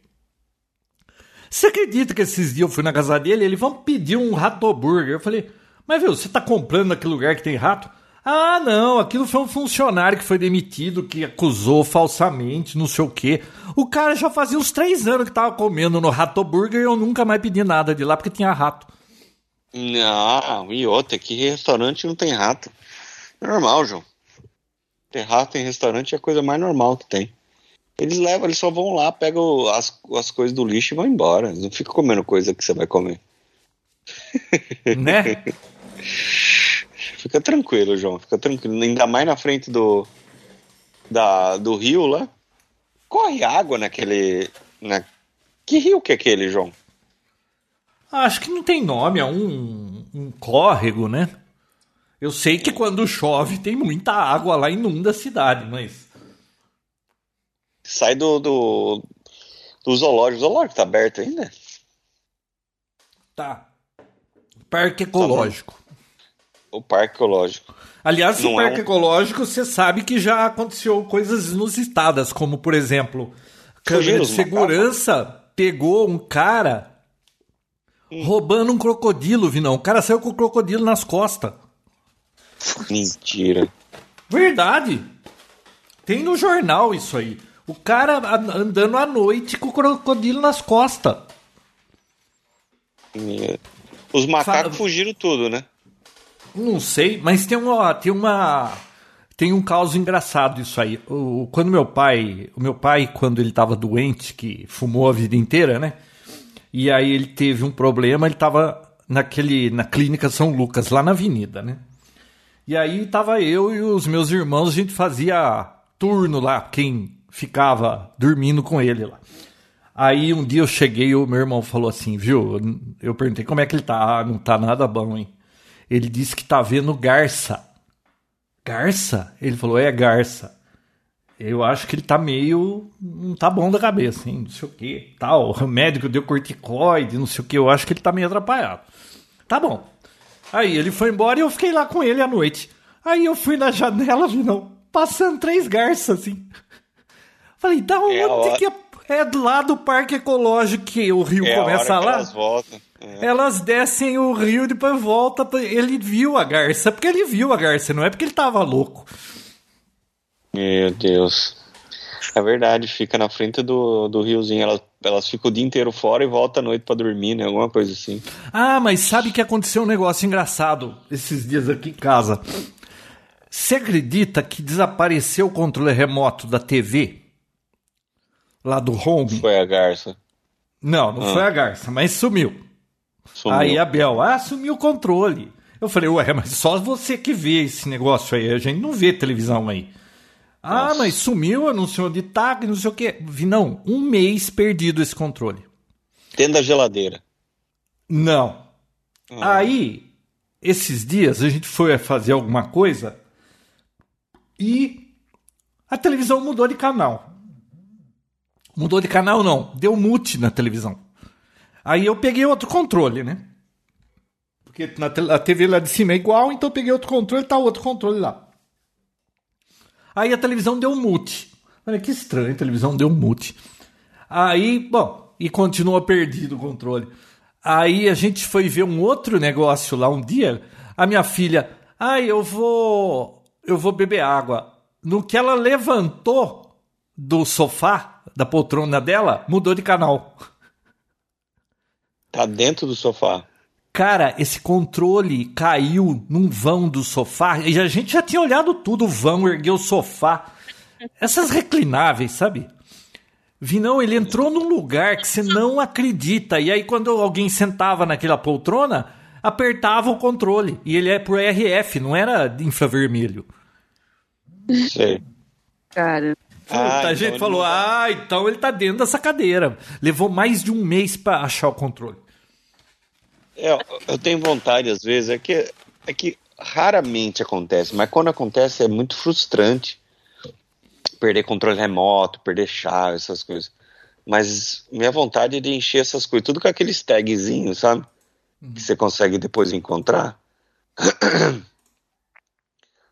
Você acredita que esses dias eu fui na casa dele e ele, vamos pedir um rato burger. Eu falei, mas viu, você tá comprando naquele lugar que tem rato? Ah, não, aquilo foi um funcionário que foi demitido, que acusou falsamente, não sei o quê. O cara já fazia uns três anos que tava comendo no Rato Burger e eu nunca mais pedi nada de lá porque tinha rato. Não, e outra, que restaurante não tem rato. Normal, João. Ter rato em restaurante é a coisa mais normal que tem. Eles levam, eles só vão lá, pegam as, as coisas do lixo e vão embora. Eles não ficam comendo coisa que você vai comer. Né? Fica tranquilo, João. Fica tranquilo. Ainda mais na frente do, da, do rio lá. Corre água naquele. Na... Que rio que é aquele, João? Acho que não tem nome, é um, um córrego, né? Eu sei que quando chove tem muita água lá, inunda a cidade, mas. Sai do, do, do zoológico. O zoológico tá aberto ainda? Tá. Parque ecológico. O parque ecológico. Aliás, o Não é parque um- ecológico, você sabe que já aconteceu coisas inusitadas, como, por exemplo, câmera de segurança pegou um cara Hum. roubando um crocodilo, Vinão. O cara saiu com o crocodilo nas costas. Mentira. Verdade. Tem no jornal isso aí. O cara andando à noite com o crocodilo nas costas. Meu- Os macacos Fala- fugiram tudo, né? Não sei, mas tem uma tem uma tem um caos engraçado isso aí. O, quando meu pai, o meu pai quando ele estava doente, que fumou a vida inteira, né? E aí ele teve um problema, ele estava naquele na clínica São Lucas lá na Avenida, né? E aí tava eu e os meus irmãos, a gente fazia turno lá, quem ficava dormindo com ele lá. Aí um dia eu cheguei e o meu irmão falou assim, viu? Eu perguntei como é que ele tá. Ah, não tá nada bom, hein? Ele disse que tá vendo garça. Garça? Ele falou, é garça. Eu acho que ele tá meio. Não tá bom da cabeça, hein? Não sei o que. Tal. O médico deu corticoide, não sei o que. Eu acho que ele tá meio atrapalhado. Tá bom. Aí ele foi embora e eu fiquei lá com ele à noite. Aí eu fui na janela, vi não, passando três garças assim. Falei, da onde É a hora- que é? É do lado do parque ecológico que o rio É a começa que lá. elas voltam. É. Elas descem o rio e depois volta. Ele viu a garça, porque ele viu a garça, não é porque ele tava louco. Meu Deus. É verdade, fica na frente do, do riozinho. Elas, elas ficam o dia inteiro fora e voltam à noite pra dormir, né? Alguma coisa assim. Ah, mas sabe que aconteceu um negócio engraçado esses dias aqui em casa? Você acredita que desapareceu o controle remoto da TV? Lá do home? Foi a garça. Não, não Ah. foi a garça, mas sumiu. Sumiu. Aí a Bel, ah, sumiu o controle. Eu falei, ué, mas só você que vê esse negócio aí, a gente não vê televisão aí. Ah, Nossa. mas sumiu, anunciou de tag, não sei o quê. Vi, não, um mês perdido esse controle. Dentro da geladeira. Não. Ah. Aí, esses dias, a gente foi fazer alguma coisa e a televisão mudou de canal. Mudou de canal, não. Deu mute na televisão. Aí eu peguei outro controle, né? Porque na a TV lá de cima é igual, então eu peguei outro controle, tá outro controle lá. Aí a televisão deu mute. Olha que estranho, a televisão deu mute. Aí, bom, e continua perdido o controle. Aí a gente foi ver um outro negócio lá um dia. A minha filha, ai, eu vou, eu vou beber água. No que ela levantou do sofá, da poltrona dela, mudou de canal. Tá dentro do sofá. Cara, esse controle caiu num vão do sofá. E a gente já tinha olhado tudo, o vão, ergueu o sofá. Essas reclináveis, sabe? Vinão, ele entrou num lugar que você não acredita. E aí, quando alguém sentava naquela poltrona, apertava o controle. E ele é por RF, não era infravermelho. Sei. Cara. Puta, Ah, a gente então falou, ele não ah, então ele tá dentro dessa cadeira. Levou mais de um mês pra achar o controle. É, eu tenho vontade, às vezes, é que, é que raramente acontece, mas quando acontece é muito frustrante. Perder controle remoto, perder chave, essas coisas. Mas minha vontade é de encher essas coisas, tudo com aqueles tagzinhos, sabe? Que você consegue depois encontrar.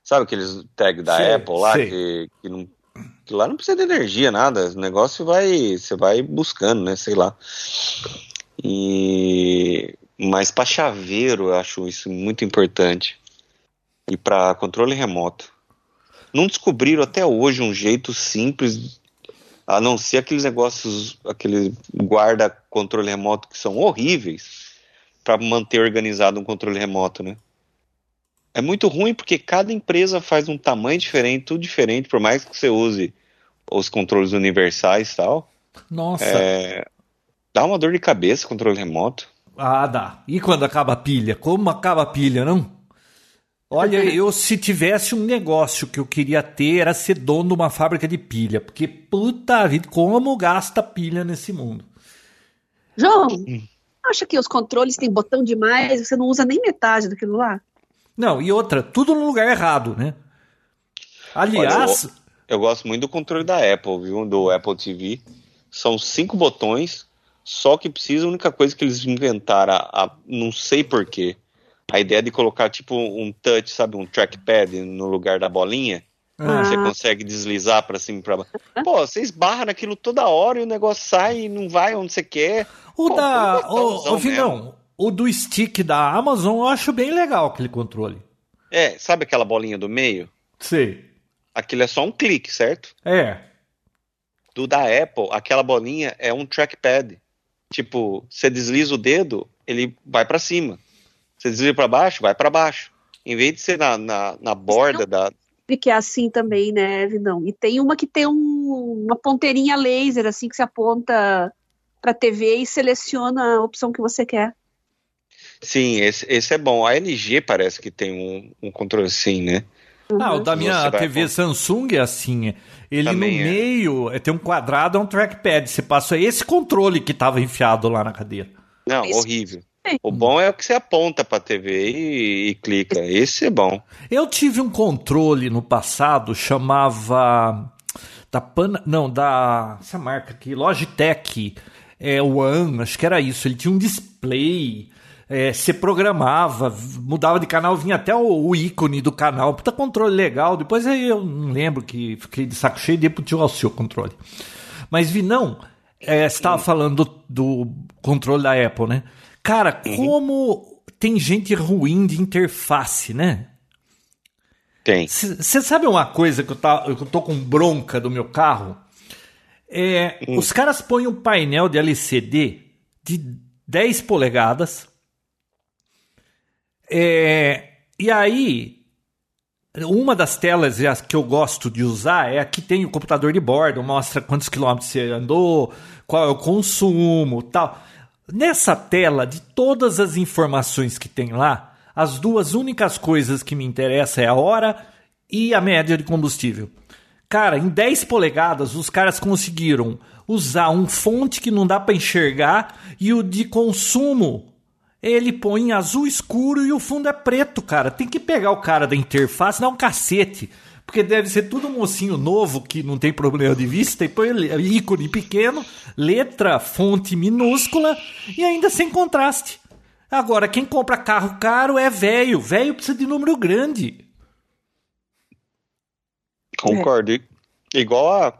sabe aqueles tags da Sei, Apple lá, que, que, não, lá não precisa de energia, nada. O negócio vai, você vai buscando, né? Sei lá. E mas para chaveiro eu acho isso muito importante e para controle remoto. Não descobriram até hoje um jeito simples, a não ser aqueles negócios, aquele guarda controle remoto que são horríveis para manter organizado um controle remoto, né? É muito ruim porque cada empresa faz um tamanho diferente, tudo diferente, por mais que você use os controles universais e tal. Nossa. É, dá uma dor de cabeça controle remoto. Ah, dá. E quando acaba a pilha? Como acaba a pilha, não? Olha, eu se tivesse um negócio que eu queria ter era ser dono de uma fábrica de pilha, porque puta vida, como gasta pilha nesse mundo. João, acha que os controles têm botão demais, você não usa nem metade daquilo lá? Não, e outra, tudo no lugar errado, né? Aliás, Olha, eu, eu gosto muito do controle da Apple, viu? Do Apple TV. São cinco botões, só que precisa, a única coisa que eles inventaram, a, a- não sei porquê, a ideia de colocar tipo um touch, sabe, um trackpad no lugar da bolinha. Ah. Você consegue deslizar pra cima e pra baixo. Pô, você esbarra naquilo toda hora e o negócio sai e não vai onde você quer. o Pô, da. ô, Vinão, o do stick da Amazon eu acho bem legal aquele controle. É, sabe aquela bolinha do meio? Sei. Aquilo é só um clique, certo? É. Do da Apple, aquela bolinha é um trackpad. Tipo, você desliza o dedo, ele vai pra cima. Você desliza pra baixo, vai pra baixo. Em vez de ser na, na, na borda da. Que é assim também, né, Vinão? E tem uma que tem um- uma ponteirinha laser, assim, que você aponta pra TV e seleciona a opção que você quer. Sim, esse, esse é bom. A LG parece que tem um, um controle assim, né? Ah, o da minha TV. Samsung é assim. Ele Também no é. meio é, tem um quadrado, é um trackpad. Você passa esse controle que tava enfiado lá na cadeira. Não, Isso. horrível. O bom é o que você aponta pra TV e, e clica. Esse é bom. Eu tive um controle no passado, chamava. Da Pana. Não, da. Essa marca aqui, Logitech. É, One, acho que era isso. Ele tinha um display. É, você programava, mudava de canal, vinha até o, o ícone do canal. Puta controle legal. Depois aí eu não lembro que fiquei de saco cheio e dei pro tio Alcio o controle. Mas vi, não. É, você estava falando do, do controle da Apple, né? Cara, como tem gente ruim de interface, né? Tem. Você sabe uma coisa que eu, tá, eu tô com bronca do meu carro? É, Os caras põem um painel de LCD de 10 polegadas. É, e aí, uma das telas as que eu gosto de usar é a que tem o computador de bordo, mostra quantos quilômetros você andou, qual é o consumo, tal. Nessa tela, de todas as informações que tem lá, as duas únicas coisas que me interessam é a hora e a média de combustível. Cara, em 10 polegadas, os caras conseguiram usar um fonte que não dá para enxergar e o de consumo ele põe em azul escuro e o fundo é preto, cara. Tem que pegar o cara da interface dar um cacete. Porque deve ser tudo mocinho novo que não tem problema de vista e põe ícone pequeno, letra, fonte minúscula e ainda sem contraste. Agora, quem compra carro caro é velho. Velho precisa de número grande. Concordo. I- Igual a.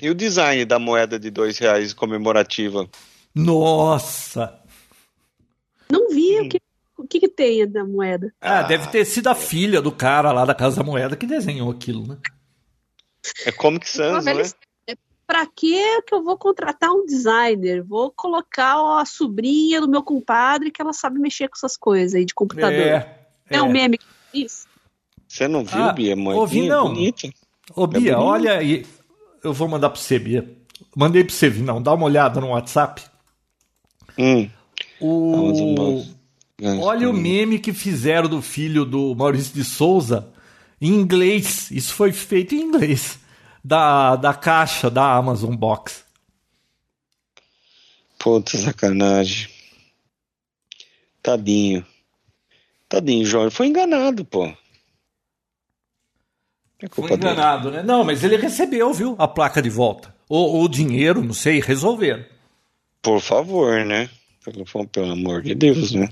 E o design da moeda de dois reais comemorativa? Nossa! Não vi o que, o que, que tem da moeda. Ah, deve ter sido a filha do cara lá da Casa da Moeda que desenhou aquilo, né? É Comic Sans, né? Pra que que eu vou contratar um designer? Vou colocar a sobrinha do meu compadre que ela sabe mexer com essas coisas aí de computador. É. É, um meme que isso. Você não viu, Ah, Bia? ouvi, Moedinha não. bonita. Ô, Bia, bonito. olha aí. Eu vou mandar pra você, Bia. Mandei pra você, não. Dá uma olhada no WhatsApp. Hum. O... Vamos. Olha o meme que fizeram do filho do Maurício de Souza em inglês. Isso foi feito em inglês. Da, da caixa da Amazon Box. Puta sacanagem. Tadinho. Tadinho, Jorge. Foi enganado, pô. É Foi culpa dele. enganado, né? Não, mas ele recebeu, viu? A placa de volta. Ou ou o dinheiro, não sei, resolveram. Por favor, né? Pelo, pelo amor de Deus, né?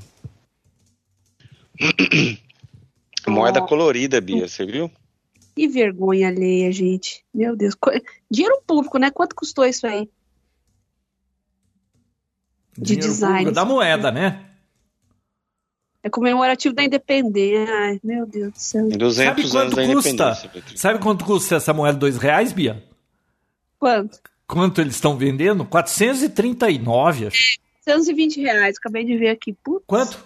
Moeda Oh. colorida, Bia, você viu? Que vergonha alheia, gente. Meu Deus. Dinheiro público, né? Quanto custou isso aí? De Dinheiro design. Da moeda, né? É comemorativo da independência. Ai, meu Deus do céu. 200 Sabe anos quanto da custa? Sabe quanto custa essa moeda de dois reais, Bia? Quanto? Quanto eles estão vendendo? 439, acho. 420 reais. Acabei de ver aqui. Putz. Quanto?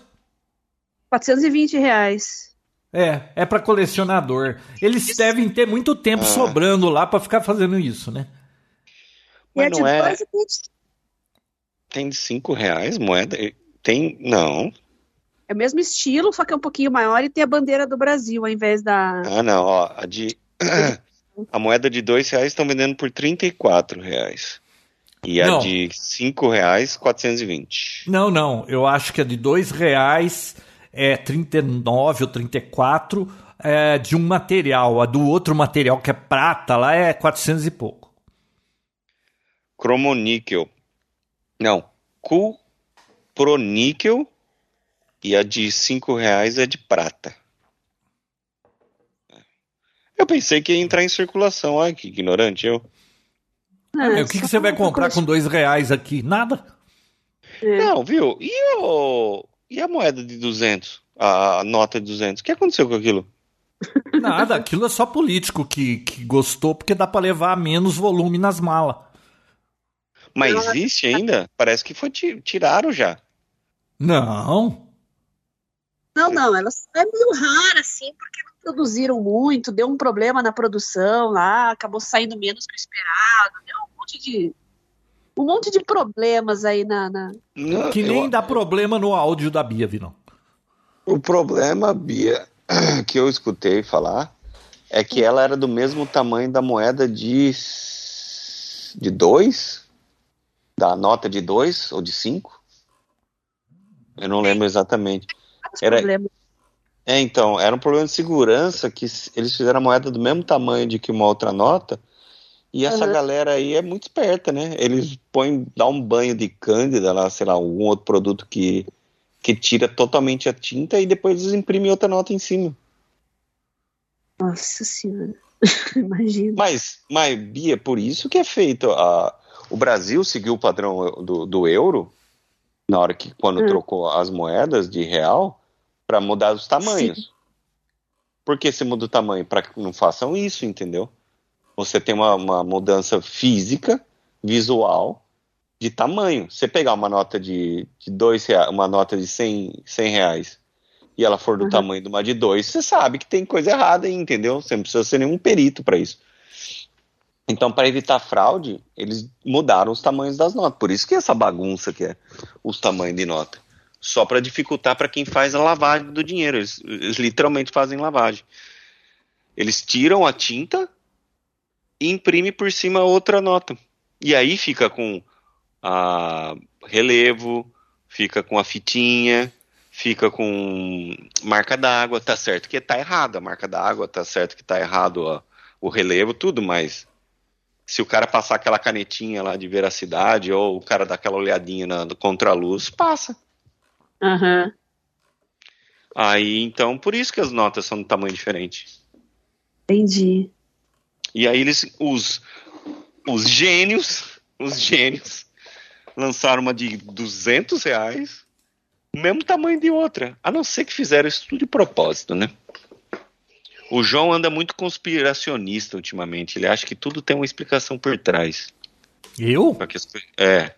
420 reais. É, é para colecionador. Eles devem ter muito tempo Ah. sobrando lá para ficar fazendo isso, né? E Mas de não é. dois e. Tem de 5 reais moeda? Tem. Não. É o mesmo estilo, só que é um pouquinho maior e tem a bandeira do Brasil ao invés da. Ah, não, ó. A de. A moeda de 2 reais estão vendendo por 34 reais. E a Não. de 5 reais, 420. Não, não. Eu acho que a de dois reais é 39 ou 34 é, de um material. A do outro material, que é prata, lá é 400 e pouco. Cromoníquel. Não. Cuproníquel. E a de 5 reais é de prata. Eu pensei que ia entrar em circulação. Ai, que ignorante eu. Ah, o que, que você vai pra comprar com dois reais aqui? Nada. É. Não, viu? E, o... e a moeda de 200? A nota de 200? O que aconteceu com aquilo? Nada. Aquilo é só político que, que gostou porque dá para levar menos volume nas malas. Mas existe ainda? Parece que foi ti- tiraram já. Não. Não, não, ela é meio rara, assim, porque não produziram muito, deu um problema na produção lá, acabou saindo menos que o esperado, deu um monte de. Um monte de problemas aí na. na- Não, Que eu- nem dá problema no áudio da Bia, Vinão. O problema, Bia, que eu escutei falar é que ela era do mesmo tamanho da moeda de de dois, da nota de dois ou de cinco. Eu não lembro exatamente. Vários Era- problemas. É, então, era um problema de segurança que eles fizeram a moeda do mesmo tamanho de que uma outra nota. E essa Uhum. galera aí é muito esperta, né? Eles põem, dá um banho de cândida lá, sei lá, algum outro produto que, que tira totalmente a tinta e depois eles imprimem outra nota em cima. Nossa senhora. Imagina. Mas, mas, Bia, por isso que é feito. A, o Brasil seguiu o padrão do, do euro na hora que quando Hum. trocou as moedas de real para mudar os tamanhos. Por que se muda o tamanho? Para que não façam isso, entendeu? Você tem uma, uma mudança física, visual, de tamanho. Você pegar uma nota de, de dois reais, uma nota de 100, 100 reais e ela for do Uhum. tamanho de uma de dois, você sabe que tem coisa errada aí, entendeu? Você não precisa ser nenhum perito para isso. Então, para evitar fraude, eles mudaram os tamanhos das notas. Por isso que essa bagunça que é os tamanhos de nota. Só para dificultar para quem faz a lavagem do dinheiro. Eles, eles literalmente fazem lavagem. Eles tiram a tinta e imprimem por cima outra nota. E aí fica com a relevo, fica com a fitinha, fica com marca d'água, tá certo que tá errado a marca d'água, tá certo que tá errado ó, o relevo, tudo, mas se o cara passar aquela canetinha lá de veracidade ou o cara dar aquela olhadinha na, no contraluz, passa. Aham. Aí, então, por isso que as notas são de tamanho diferente. Entendi. E aí eles, os, os gênios, os gênios, lançaram uma de 200 reais mesmo tamanho de outra. A não ser que fizeram isso tudo de propósito, né? O João anda muito conspiracionista ultimamente. Ele acha que tudo tem uma explicação por trás. Eu? É.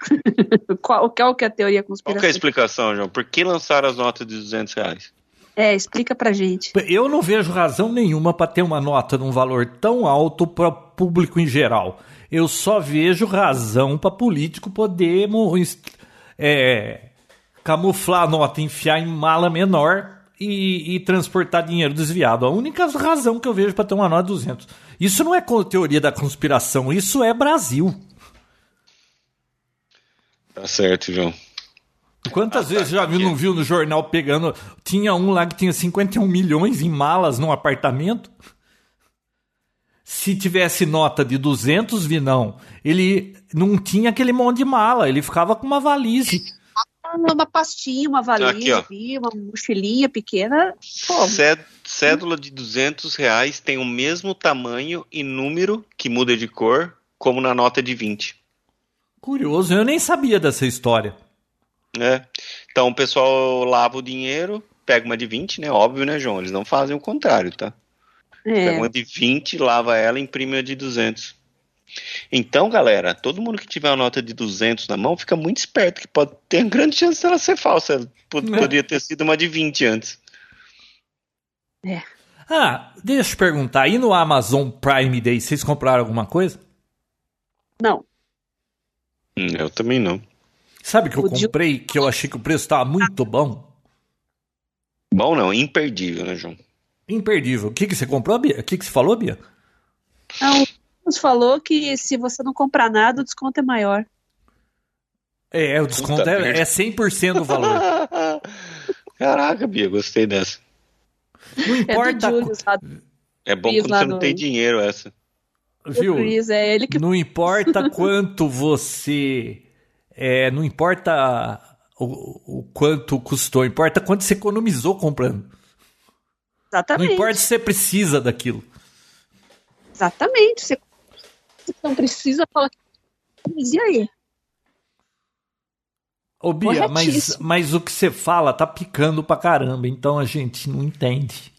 qual, qual que é a teoria conspiracionista? Qual que é a explicação, João? Por que lançaram as notas de 200 reais? É, explica pra gente. Eu não vejo razão nenhuma para ter uma nota num valor tão alto para público em geral. Eu só vejo razão para político poder é, camuflar a nota, enfiar em mala menor e, e, transportar dinheiro desviado. A única razão que eu vejo para ter uma nota de 200. Isso não é teoria da conspiração, isso é Brasil. Tá certo, João. Quantas ah, vezes tá, já viu, não viu no jornal pegando. Tinha um lá que tinha 51 milhões em malas num apartamento. Se tivesse nota de 200, Vinão, ele não tinha aquele monte de mala, ele ficava com uma valise. Uma pastinha, uma valise, Aqui, uma mochilinha pequena. Cédula de 200 reais tem o mesmo tamanho e número, que muda de cor, como na nota de 20. Curioso, eu nem sabia dessa história. É. Então o pessoal lava o dinheiro, pega uma de 20, né? Óbvio, né, João? Eles não fazem o contrário, tá? É. Pega uma de 20, lava ela e imprime uma de 200. Então, galera, todo mundo que tiver uma nota de 200 na mão fica muito esperto, que pode ter uma grande chance dela ser falsa. É. Poderia ter sido uma de 20 antes. É. Ah, deixa eu perguntar. Aí no Amazon Prime Day, vocês compraram alguma coisa? Não. Hum, eu também não. Sabe que eu comprei, que eu achei que o preço estava muito bom? Bom não, imperdível, né, João? Imperdível. O que, que você comprou, Bia? O que, que você falou, Bia? Não, você falou que se você não comprar nada, o desconto é maior. É, o desconto Puta é, é 100% do valor. Caraca, Bia, gostei dessa. Não é importa. É, Julius, é bom quando você no... não tem dinheiro essa. Viu? Chris, é ele que... Não importa quanto você é, não importa o, o, quanto custou, importa quanto você economizou comprando. Exatamente. Não importa se você precisa daquilo. Exatamente. Você não precisa, fala. E aí? Ô Bia, mas, mas o que você fala tá picando pra caramba, então a gente não entende.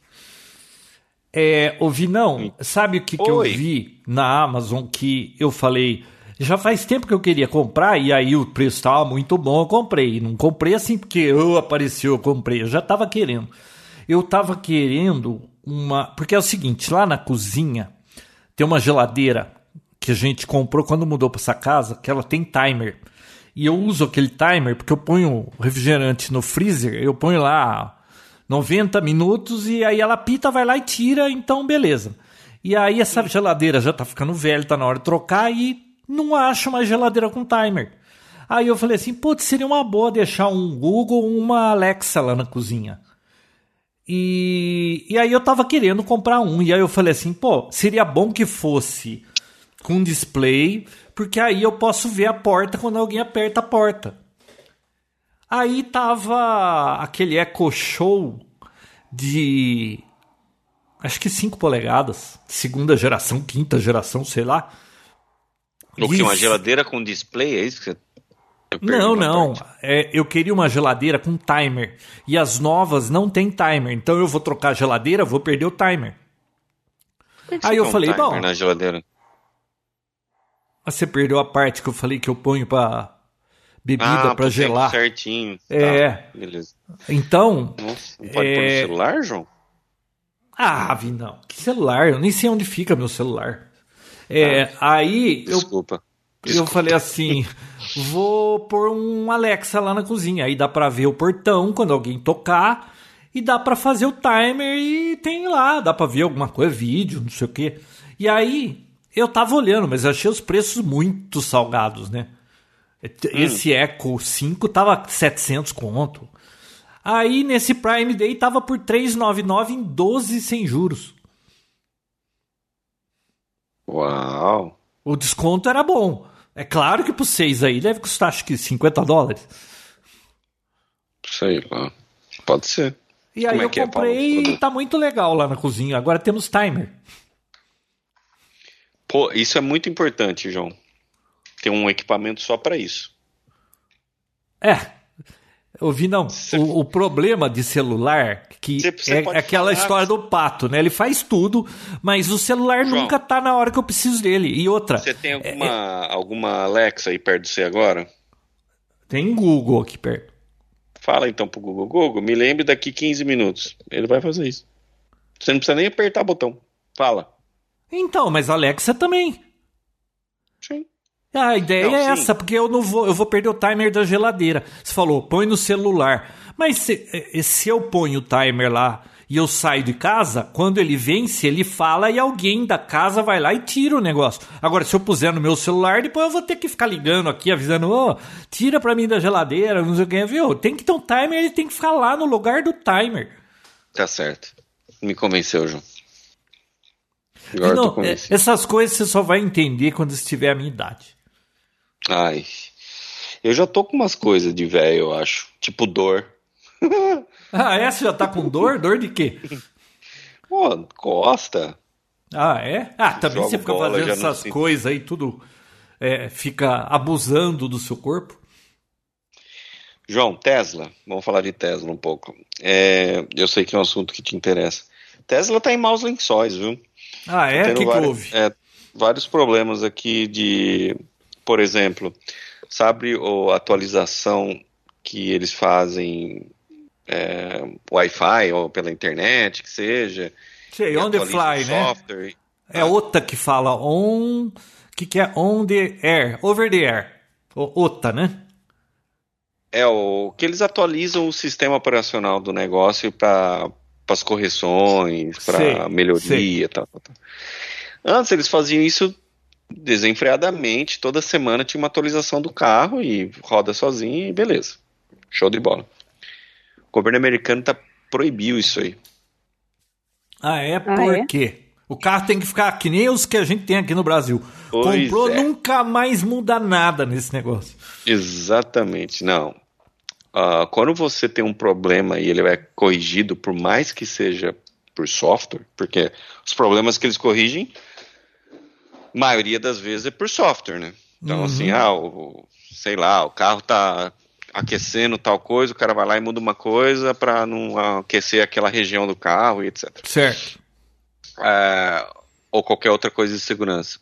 É, ouvi não, sabe o que, que eu vi na Amazon que eu falei, já faz tempo que eu queria comprar e aí o preço estava muito bom, eu comprei. Não comprei assim porque eu apareceu, eu comprei. Eu já estava querendo. Eu estava querendo uma. Porque é o seguinte: lá na cozinha tem uma geladeira que a gente comprou quando mudou para essa casa, que ela tem timer. E eu uso aquele timer porque eu ponho refrigerante no freezer, eu ponho lá 90 minutos e aí ela pita, vai lá e tira, então beleza. E aí essa geladeira já tá ficando velha, tá na hora de trocar e não acho uma geladeira com timer. Aí eu falei assim, putz, seria uma boa deixar um Google uma Alexa lá na cozinha. E, e aí eu tava querendo comprar um. E aí eu falei assim, pô, seria bom que fosse com display, porque aí eu posso ver a porta quando alguém aperta a porta. Aí tava aquele Echo Show de acho que 5 polegadas, segunda geração, quinta geração, sei lá. O que? Uma geladeira com display? É isso que você. Não, não. É, eu queria uma geladeira com timer. E as novas não tem timer. Então eu vou trocar a geladeira, vou perder o timer. Aí eu falei, bom. Na geladeira? Você perdeu a parte que eu falei que eu ponho pra bebida ah, para gelar. certinho. É. Tá, beleza. Então. Nossa, não pode é... pôr no celular, João? Ah, vi não. Que celular? Eu nem sei onde fica meu celular. É, ah, aí desculpa, eu, desculpa. eu falei assim, vou pôr um Alexa lá na cozinha. Aí dá para ver o portão quando alguém tocar e dá para fazer o timer e tem lá, dá para ver alguma coisa, vídeo, não sei o quê. E aí eu tava olhando, mas achei os preços muito salgados, né? Esse hum. Echo 5 tava 700 conto. Aí nesse Prime Day tava por 399 em 12 sem juros. Uau! O desconto era bom. É claro que para vocês aí deve custar acho que 50 dólares. Sei lá. Pode ser. E Como aí é eu é comprei é, e tá muito legal lá na cozinha. Agora temos timer. Pô, isso é muito importante, João. Ter um equipamento só para isso. É. Ouvi, não. O, o, problema de celular que você, você é aquela falar... história do pato, né? Ele faz tudo, mas o celular João, nunca tá na hora que eu preciso dele. E outra. Você tem alguma, é, alguma Alexa aí perto de você agora? Tem Google aqui perto. Fala então pro Google. Google, me lembre daqui 15 minutos. Ele vai fazer isso. Você não precisa nem apertar o botão. Fala. Então, mas a Alexa também. Sim. A ideia não, é sim. essa, porque eu não vou, eu vou perder o timer da geladeira. Você falou, põe no celular. Mas se, eh, se eu ponho o timer lá e eu saio de casa, quando ele vence, ele fala e alguém da casa vai lá e tira o negócio. Agora, se eu puser no meu celular, depois eu vou ter que ficar ligando aqui, avisando, ô, oh, tira pra mim da geladeira, não sei o que, viu? Tem que ter um timer, ele tem que ficar lá no lugar do timer. Tá certo. Me convenceu, João. Agora não, essas coisas você só vai entender quando estiver a minha idade. Ai. Eu já tô com umas coisas de velho, eu acho. Tipo dor. ah, essa já tá com dor? Dor de quê? Pô, costa. Ah, é? Ah, também você fica bola, fazendo essas coisas aí, tudo. É, fica abusando do seu corpo? João, Tesla. Vamos falar de Tesla um pouco. É, eu sei que é um assunto que te interessa. Tesla tá em maus lençóis, viu? Ah, é? O que, vários, que houve? É, vários problemas aqui de por exemplo, sabe a atualização que eles fazem é, Wi-Fi ou pela internet, que seja. Sei, on the fly, né? Software. É outra que fala on. O que, que é on the air? Over the air. OTA, né? É o que eles atualizam o sistema operacional do negócio para as correções, para melhoria, tal, tal, tal. Antes eles faziam isso desenfreadamente, toda semana tinha uma atualização do carro e roda sozinho e beleza. Show de bola. O governo americano tá proibiu isso aí. Ah, é? Por ah, é? quê? O carro tem que ficar que nem os que a gente tem aqui no Brasil. Pois Comprou, é. nunca mais muda nada nesse negócio. Exatamente, não. Uh, quando você tem um problema e ele é corrigido, por mais que seja por software, porque os problemas que eles corrigem maioria das vezes é por software, né? Então, assim, uhum. assim, ah, o, sei lá, o carro tá aquecendo tal coisa, o cara vai lá e muda uma coisa para não aquecer aquela região do carro e etc. Certo. É, ou qualquer outra coisa de segurança.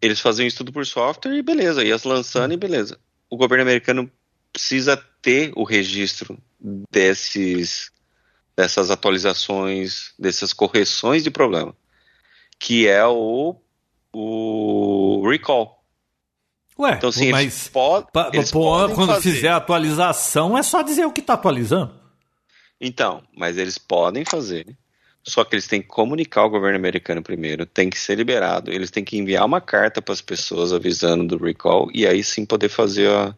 Eles faziam isso tudo por software e beleza, ias lançando e beleza. O governo americano precisa ter o registro desses dessas atualizações, dessas correções de problema, que é o o recall. Ué, então, assim, mas pod eles pô, quando fazer. fizer a atualização é só dizer o que está atualizando. Então, mas eles podem fazer. Só que eles têm que comunicar ao governo americano primeiro, tem que ser liberado. Eles têm que enviar uma carta para as pessoas avisando do recall e aí sim poder fazer a,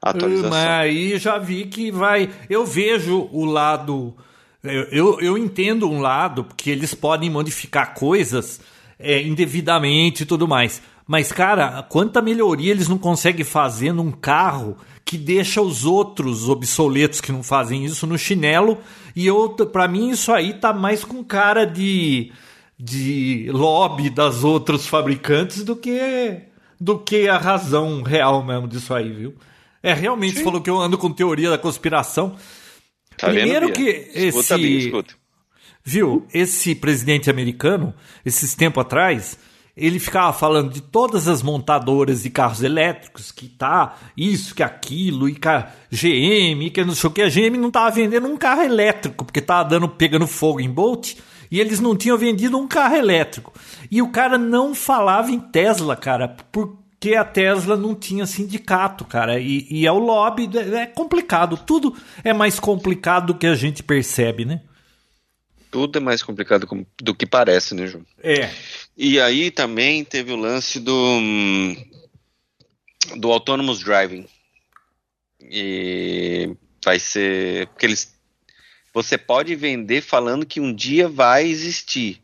a atualização. Mas aí já vi que vai. Eu vejo o lado. Eu, eu, eu entendo um lado, porque eles podem modificar coisas é, indevidamente e tudo mais. Mas, cara, quanta melhoria eles não conseguem fazer num carro que deixa os outros obsoletos que não fazem isso no chinelo. E eu, para mim, isso aí tá mais com cara de, de lobby das outros fabricantes do que do que a razão real mesmo disso aí, viu? É, realmente, você falou que eu ando com teoria da conspiração. Tá Primeiro vendo, que esse. Bem, escuta. Viu, esse presidente americano, esses tempo atrás, ele ficava falando de todas as montadoras de carros elétricos, que tá isso, que aquilo, e que a GM, que não sei o que, a GM não tava vendendo um carro elétrico, porque tava dando, pegando fogo em Bolt, e eles não tinham vendido um carro elétrico. E o cara não falava em Tesla, cara, porque a Tesla não tinha sindicato, cara, e, e é o lobby, é complicado, tudo é mais complicado do que a gente percebe, né? Tudo é mais complicado do que parece, né, João? É. E aí também teve o lance do do autonomous driving. E vai ser porque eles você pode vender falando que um dia vai existir,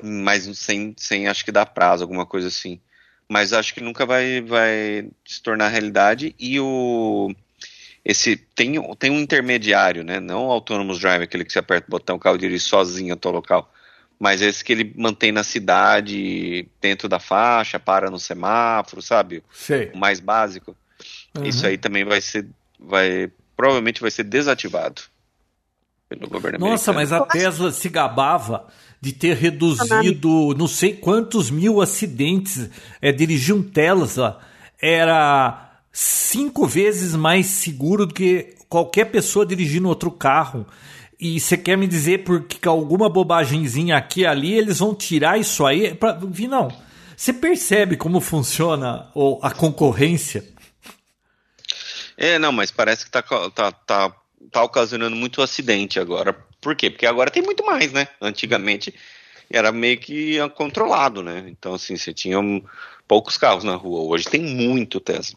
mas sem, sem acho que dar prazo, alguma coisa assim. Mas acho que nunca vai, vai se tornar realidade e o esse tem, tem um intermediário, né? Não o autonomous drive, aquele que você aperta o botão, o carro dirige sozinho até o local. Mas esse que ele mantém na cidade, dentro da faixa, para no semáforo, sabe? Sei. O mais básico. Uhum. Isso aí também vai ser, vai provavelmente vai ser desativado pelo governo Nossa, americano. mas a Tesla se gabava de ter reduzido não sei quantos mil acidentes. É, dirigir um Tesla era cinco vezes mais seguro do que qualquer pessoa dirigindo outro carro. E você quer me dizer porque alguma bobagemzinha aqui ali eles vão tirar isso aí? Pra, vi não. Você percebe como funciona a concorrência? É, não, mas parece que tá, tá, tá, tá ocasionando muito acidente agora. Por quê? Porque agora tem muito mais, né? Antigamente era meio que controlado, né? Então, assim, você tinha poucos carros na rua. Hoje tem muito Tesla.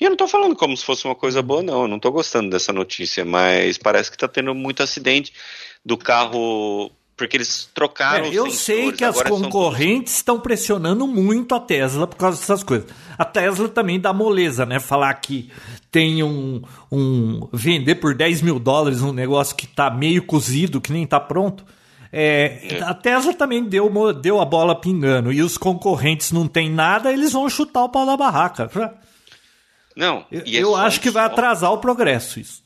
E eu não estou falando como se fosse uma coisa boa, não. Eu não estou gostando dessa notícia, mas parece que está tendo muito acidente do carro. Porque eles trocaram. É, eu sei que as concorrentes estão pressionando muito a Tesla por causa dessas coisas. A Tesla também dá moleza, né? Falar que tem um. um vender por 10 mil dólares um negócio que está meio cozido, que nem está pronto. É, é. A Tesla também deu, deu a bola pingando e os concorrentes não tem nada, eles vão chutar o pau da barraca. Não, eu, é eu acho que vai atrasar o progresso isso.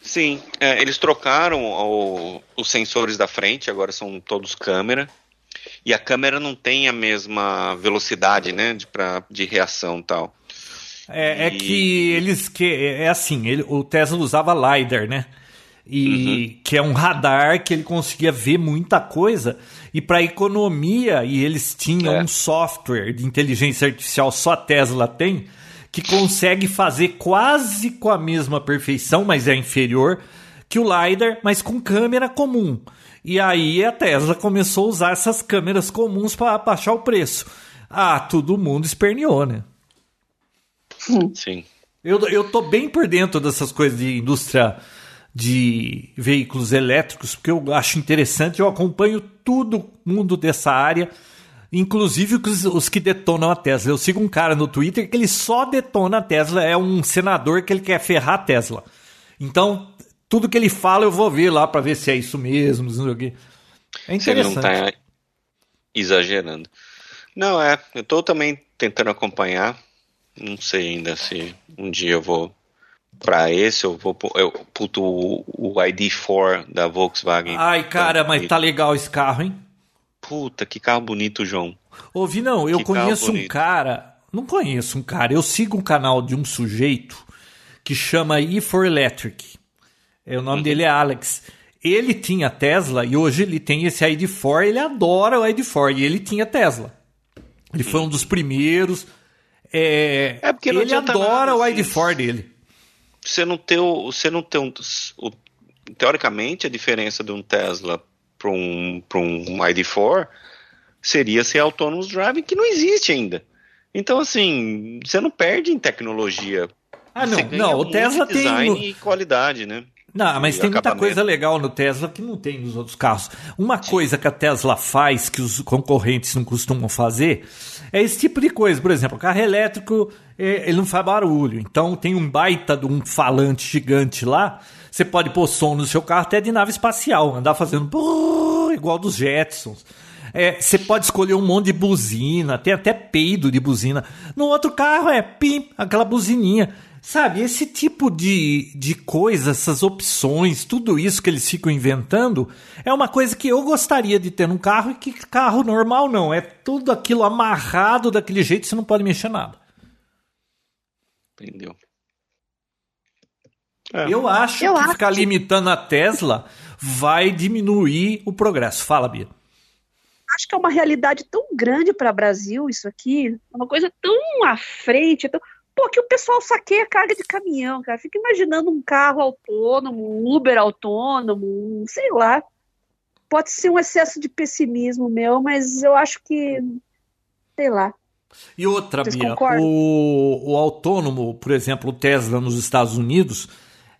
Sim, é, eles trocaram o, os sensores da frente, agora são todos câmera. E a câmera não tem a mesma velocidade, né, de, pra, de reação tal. É, é e... é que eles que é assim, ele, o Tesla usava lidar, né? E uhum. que é um radar que ele conseguia ver muita coisa. E para economia, e eles tinham é. um software de inteligência artificial, só a Tesla tem, que consegue fazer quase com a mesma perfeição, mas é inferior que o LiDAR, mas com câmera comum. E aí a Tesla começou a usar essas câmeras comuns para baixar o preço. Ah, todo mundo esperneou, né? Sim. Eu, eu tô bem por dentro dessas coisas de indústria de veículos elétricos, porque eu acho interessante, eu acompanho todo mundo dessa área Inclusive os, os, que detonam a Tesla. Eu sigo um cara no Twitter que ele só detona a Tesla, é um senador que ele quer ferrar a Tesla. Então, tudo que ele fala eu vou ver lá para ver se é isso mesmo. É interessante. Se ele não tá exagerando. Não, é. Eu tô também tentando acompanhar. Não sei ainda se um dia eu vou para esse, eu vou eu puto o, o ID4 da Volkswagen. Ai, cara, mas tá legal esse carro, hein? Puta, que carro bonito, João. Ouvi, não, eu que conheço um cara. Não conheço um cara, eu sigo um canal de um sujeito que chama E4 Electric. É, o nome uhum. dele é Alex. Ele tinha Tesla e hoje ele tem esse ID4, ele adora o ID4 e ele tinha Tesla. Ele foi um dos primeiros. É, é porque ele adora o ID4 dele. Você não tem o, você não tem um, o, teoricamente a diferença de um Tesla para um, um ID4 seria ser autonomous driving, que não existe ainda. Então, assim, você não perde em tecnologia. Ah, não, não, o Tesla tem design e qualidade, né? Não, mas tem muita coisa legal no Tesla que não tem nos outros carros. Uma coisa que a Tesla faz que os concorrentes não costumam fazer é esse tipo de coisa. Por exemplo, o carro elétrico é, ele não faz barulho. Então tem um baita de um falante gigante lá você pode pôr som no seu carro até de nave espacial, andar fazendo igual dos Jetsons. É, você pode escolher um monte de buzina, tem até peido de buzina. No outro carro é pim, aquela buzininha. Sabe, esse tipo de, de coisa, essas opções, tudo isso que eles ficam inventando, é uma coisa que eu gostaria de ter num carro e que carro normal não. É tudo aquilo amarrado daquele jeito, você não pode mexer nada. Entendeu? É. Eu acho eu que acho ficar que... limitando a Tesla vai diminuir o progresso. Fala, Bia. Acho que é uma realidade tão grande para o Brasil isso aqui, uma coisa tão à frente, tão... Pô, que o pessoal saqueia carga de caminhão, cara. Fica imaginando um carro autônomo, um Uber autônomo, um, sei lá. Pode ser um excesso de pessimismo meu, mas eu acho que, sei lá. E outra, Vocês Bia, o, o autônomo, por exemplo, o Tesla nos Estados Unidos,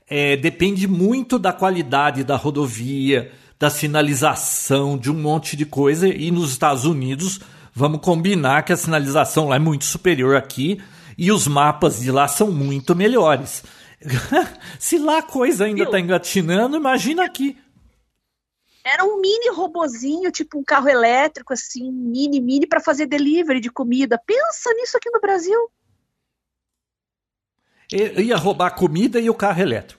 é, depende muito da qualidade da rodovia, da sinalização, de um monte de coisa. E nos Estados Unidos, vamos combinar que a sinalização lá é muito superior aqui e os mapas de lá são muito melhores. Se lá a coisa ainda está engatinando, imagina aqui. Era um mini robozinho, tipo um carro elétrico, assim, mini, mini, para fazer delivery de comida. Pensa nisso aqui no Brasil. Eu ia roubar comida e o carro elétrico.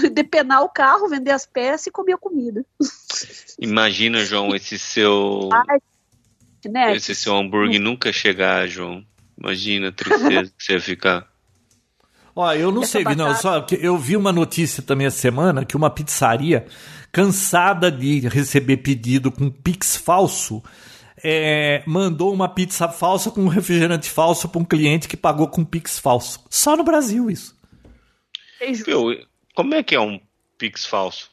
Depenar o carro, vender as peças e comer a comida. Imagina, João, esse seu. Ai, né? Esse seu hambúrguer nunca chegar, João. Imagina a tristeza que você ia ficar. Ó, eu não Essa sei, não, só que eu vi uma notícia também essa semana que uma pizzaria, cansada de receber pedido com pix falso, é, mandou uma pizza falsa com um refrigerante falso para um cliente que pagou com pix falso. Só no Brasil isso. Beijo. Viu, como é que é um Pix falso?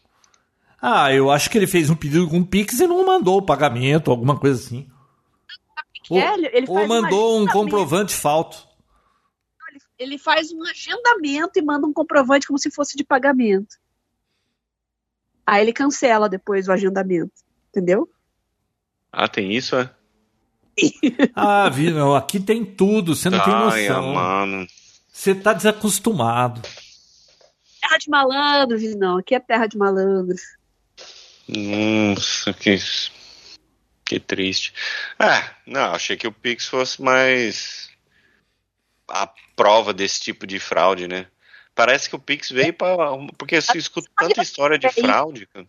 Ah, eu acho que ele fez um pedido com pix e não mandou o pagamento, alguma coisa assim. Ou, É, ou faz um mandou um comprovante falso. Ele faz um agendamento e manda um comprovante como se fosse de pagamento. Aí ele cancela depois o agendamento. Entendeu? Ah, tem isso, é? Ah, vi, não, aqui tem tudo, você não tem Ai, noção. mano. Você tá desacostumado. Terra de malandro, não. Aqui é terra de malandro. Nossa, que, que triste. Ah, não, achei que o Pix fosse mais a prova desse tipo de fraude, né? Parece que o Pix veio para porque eu escuto tanta história de fraude, cara.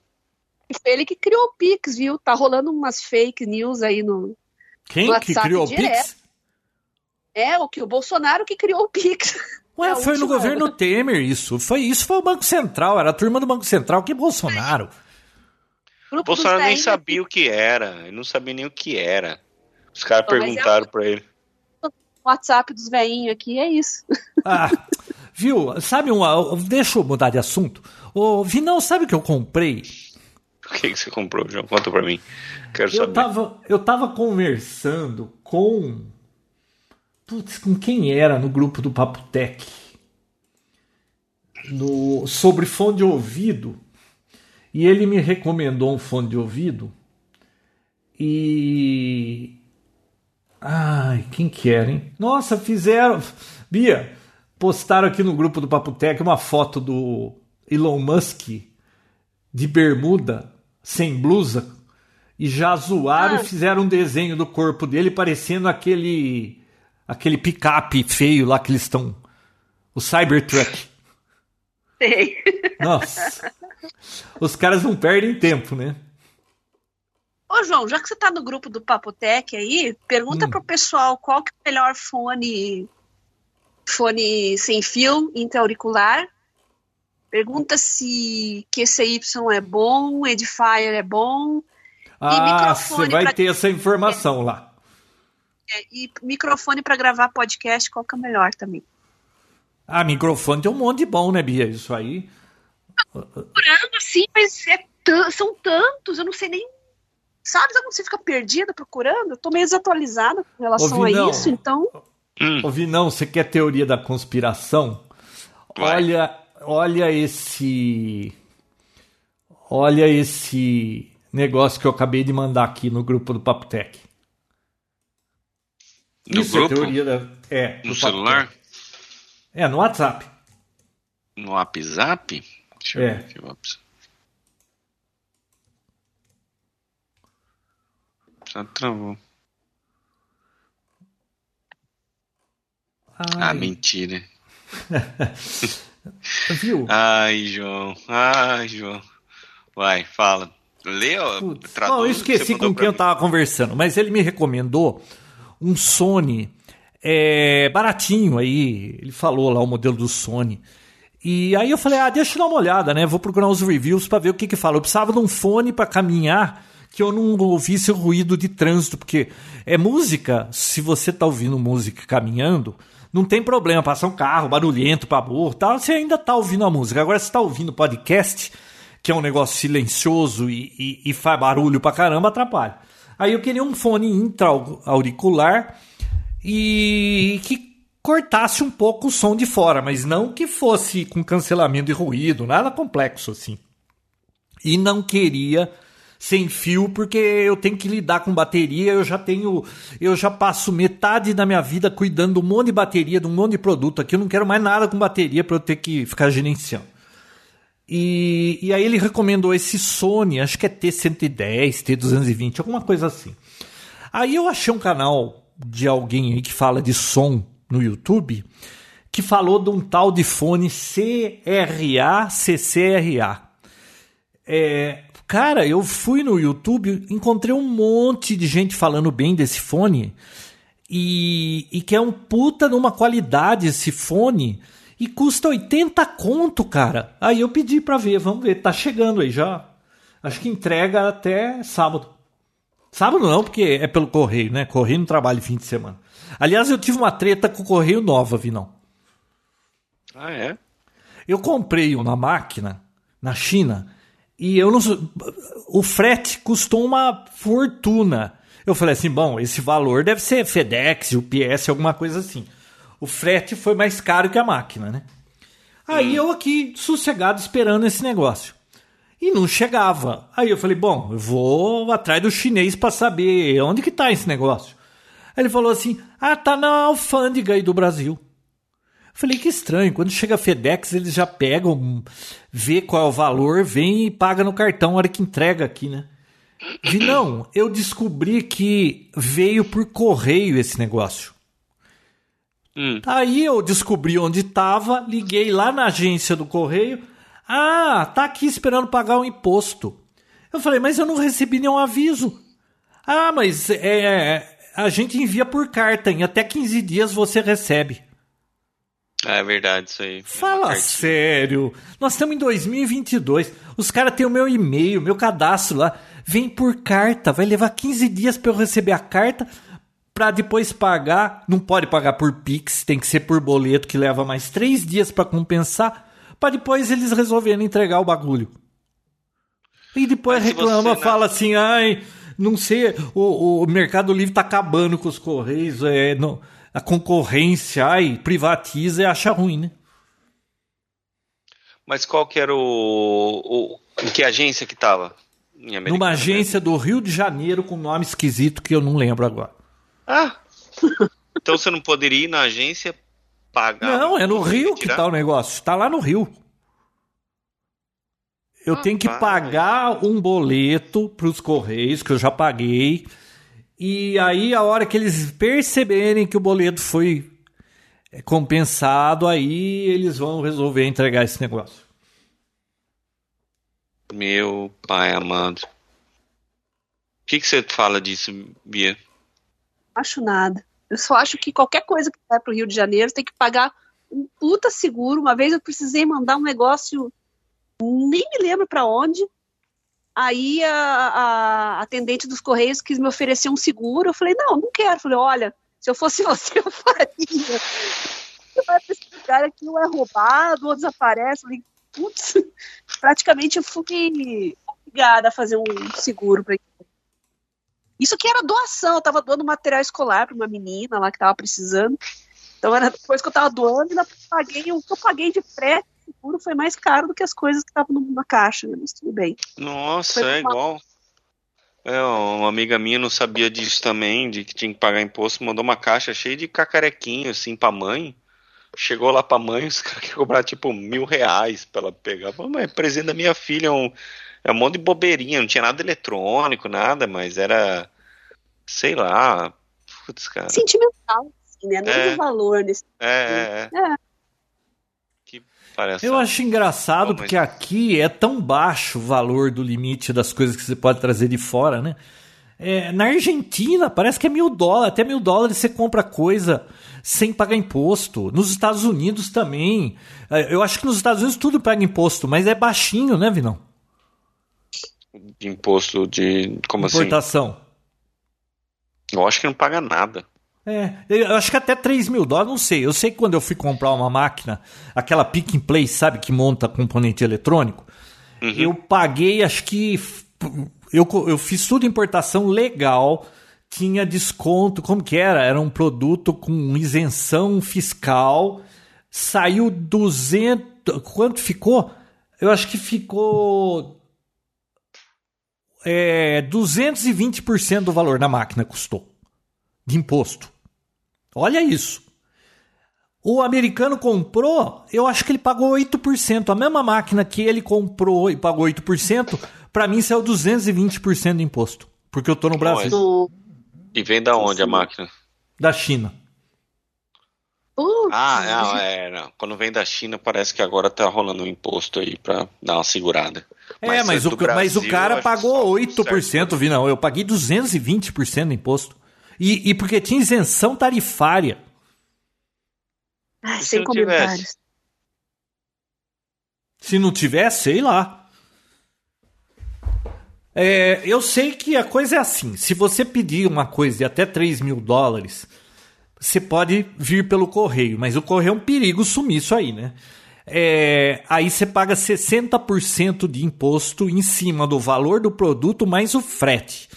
Foi ele que criou o Pix, viu? Tá rolando umas fake news aí no. Quem No que criou o direto. Pix? É, o que o Bolsonaro que criou o Pix. Ué, É foi no governo Temer isso. Foi isso, foi o Banco Central, era a turma do Banco Central, que Bolsonaro. Grupo Bolsonaro nem sabia o que era, ele não sabia nem o que era. Os caras é perguntaram pra ele. O WhatsApp dos velhinhos aqui é isso. Ah, viu? Sabe uma. Deixa eu mudar de assunto. Ô, Vinão, sabe o que eu comprei? O que, que você comprou, João? Conta pra mim. Quero Eu saber. tava, eu tava conversando com. Putz, com quem era no grupo do Papo Tech? No, sobre fone de ouvido. E ele me recomendou um fone de ouvido. E. Ai, quem que era, hein? Nossa, fizeram. Bia, postaram aqui no grupo do Papo Tech uma foto do Elon Musk de bermuda, sem blusa, e já zoaram Ah. e fizeram um desenho do corpo dele parecendo aquele aquele picape feio lá que eles estão o Cybertruck. Sei. Nossa. Os caras não perdem tempo, né? Ô, João, já que você tá no grupo do Papotec aí, pergunta Hum. pro pessoal qual que é o melhor fone fone sem fio intra-auricular. Pergunta se QCY é bom, Edifier é bom, Ah, você vai pra- ter essa informação lá. É, e microfone para gravar podcast, qual que é o melhor também. Ah, microfone tem um monte de bom, né, Bia? Isso aí. Procurando assim, mas é são tantos, eu não sei nem. Sabe quando você fica perdida procurando? Eu tô meio desatualizada com relação Ô, a isso, então. Hum, Ô, Vinão, você quer teoria da conspiração? Vai. Olha, olha esse. Olha esse negócio que eu acabei de mandar aqui no grupo do Papo Tech. No Isso grupo? é teoria da. É, No celular? É, no WhatsApp. No WhatsApp? Deixa eu É. ver aqui. Já travou. Ah, Ai, mentira. Viu? Ai, João. Ai, João. Vai, fala. Lê, ó. Não, eu esqueci com quem eu mim. tava conversando, mas ele me recomendou um Sony é, baratinho aí. Ele falou lá o modelo do Sony. E aí eu falei, ah, deixa eu dar uma olhada, né? Vou procurar uns reviews pra ver o que que fala. Eu precisava de um fone pra caminhar que eu não ouvisse o ruído de trânsito, porque é música, se você tá ouvindo música caminhando, não tem problema, passar um carro barulhento pra burro, tal, você ainda tá ouvindo a música. Agora você tá ouvindo podcast, que é um negócio silencioso e, e, e faz barulho pra caramba, atrapalha. Aí eu queria um fone intra-auricular e que cortasse um pouco o som de fora, mas não que fosse com cancelamento de ruído, nada complexo assim. E não queria sem fio porque eu tenho que lidar com bateria, eu já tenho, eu já passo metade da minha vida cuidando de um monte de bateria, de um monte de produto aqui, eu não quero mais nada com bateria para eu ter que ficar gerenciando. E, e aí ele recomendou esse Sony, acho que é T110, T220, alguma coisa assim. Aí eu achei um canal de alguém aí que fala de som no YouTube, que falou de um tal de fone CRA, CCRA. É, cara, eu fui no YouTube, encontrei um monte de gente falando bem desse fone e, e que é um puta numa qualidade esse fone e custa 80 conto, cara. Aí eu pedi pra ver, vamos ver, tá chegando aí já. Acho que entrega até sábado. Sábado não, porque é pelo correio, né? Correio não trabalha fim de semana. Aliás, eu tive uma treta com o correio nova, Vinão. Ah, é? Eu comprei uma máquina na China e eu não. O frete custou uma fortuna. Eu falei assim: bom, esse valor deve ser FedEx, UPS, alguma coisa assim. O frete foi mais caro que a máquina, né? Aí eu aqui, sossegado, esperando esse negócio. E não chegava. Aí eu falei, bom, eu vou atrás do chinês para saber onde que tá esse negócio. Aí ele falou assim, ah, tá na alfândega aí do Brasil. Falei, que estranho, quando chega a FedEx eles já pegam, vê qual é o valor, vem e paga no cartão, hora que entrega aqui, né? Vi, não, eu descobri que veio por correio esse negócio. Hum. Aí eu descobri onde estava, liguei lá na agência do correio. Ah, tá aqui esperando pagar o imposto. Eu falei, mas eu não recebi nenhum aviso. Ah, mas é, a gente envia por carta, em até 15 dias você recebe. É verdade, isso aí. Fala sério. Nós estamos em 2022. Os caras têm o meu e-mail, meu cadastro lá. Vem por carta. Vai levar 15 dias para eu receber a carta para depois pagar. Não pode pagar por Pix, tem que ser por boleto, que leva mais três dias para compensar, para depois eles resolverem entregar o bagulho. E depois reclama, fala assim, ai, não sei, o, o Mercado Livre tá acabando com os Correios, é, não, a concorrência, ai, privatiza e acha ruim, né? Mas qual que era o, o em que agência que tava? Numa agência do Rio de Janeiro com nome esquisito que eu não lembro agora. Ah! Então você não poderia ir na agência pagar? Não, é no Rio que tá o negócio. Está lá no Rio. Eu ah, tenho que pagar um boleto para os Correios, que eu já paguei. E aí, a hora que eles perceberem que o boleto foi compensado, aí eles vão resolver entregar esse negócio. Meu pai amado. O que, que você fala disso, Bia? Acho nada. Eu só acho que qualquer coisa que vai para o Rio de Janeiro tem que pagar um puta seguro. Uma vez eu precisei mandar um negócio, nem me lembro para onde. Aí a, a, atendente dos Correios quis me oferecer um seguro. Eu falei, não, não quero. Falei, olha, se eu fosse você, eu faria. Vai para esse lugar aqui, ou é roubado, ou desaparece. Falei, putz, praticamente eu fui obrigada a fazer um seguro para isso que era doação, eu tava doando material escolar para uma menina lá que tava precisando. Então era depois que eu tava doando, ainda paguei, o que eu paguei de frete seguro foi mais caro do que as coisas que estavam na caixa, né? mas tudo bem. Nossa, é uma... igual. É, uma amiga minha não sabia disso também, de que tinha que pagar imposto, mandou uma caixa cheia de cacarequinho, assim, pra mãe. Chegou lá pra mãe, os caras queriam cobrar tipo mil reais pra ela pegar. Falei, mas é presente da minha filha, um, é um monte de bobeirinha, não tinha nada eletrônico, nada, mas era, sei lá, putz, cara. Sentimental, assim, né? Não é, de valor nesse. É, é, é. Que parece. Eu acho engraçado Bom, porque mas... aqui é tão baixo o valor do limite das coisas que você pode trazer de fora, né? É, na Argentina parece que é mil dólares, até mil dólares você compra coisa sem pagar imposto. Nos Estados Unidos também. É, eu acho que nos Estados Unidos tudo paga imposto, mas é baixinho, né, Vinão? De imposto de. Como assim? Importação. assim? Eu acho que não paga nada. É, eu acho que até 3 mil dólares, não sei. Eu sei que quando eu fui comprar uma máquina, aquela pick and place, sabe, que monta componente eletrônico, uhum. eu paguei, acho que. Eu, eu fiz tudo importação legal, tinha desconto, como que era? Era um produto com isenção fiscal, saiu 200. Quanto ficou? Eu acho que ficou é, 220% do valor da máquina custou de imposto. Olha isso. O americano comprou, eu acho que ele pagou 8%. A mesma máquina que ele comprou e pagou 8%, para mim saiu 220% de imposto. Porque eu tô no Brasil. E vem da onde a máquina? Da China. Uh, Ah, não, é, não. Quando vem da China, parece que agora tá rolando um imposto aí pra dar uma segurada. É, mas, o, Brasil, mas o cara pagou 8%, vi não. Eu paguei 220% no imposto. E, e porque tinha isenção tarifária. Ai, sem comentários. Se não tivesse, sei lá. É, eu sei que a coisa é assim. Se você pedir uma coisa de até 3 mil dólares, você pode vir pelo correio, mas o correio é um perigo sumir isso aí, né? É, aí você paga 60% de imposto em cima do valor do produto mais o frete.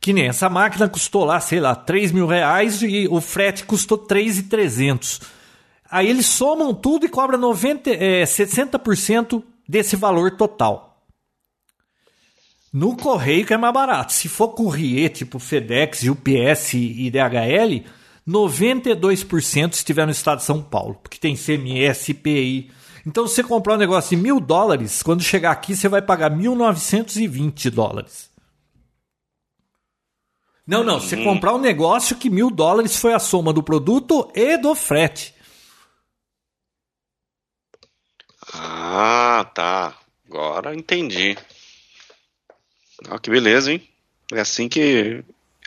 Que nem essa máquina custou lá, sei lá, 3 mil reais e o frete custou 3,300. Aí eles somam tudo e cobram 90, é, 60% desse valor total. No correio que é mais barato. Se for courrier, tipo FedEx, UPS e DHL, 92% estiver no estado de São Paulo, porque tem CMS, IPI. Então, se você comprar um negócio de mil dólares, quando chegar aqui, você vai pagar 1.920 dólares. Não, não. Você comprar um negócio que mil dólares foi a soma do produto e do frete. Ah, tá. Agora entendi. Ah, que beleza, hein? É assim que.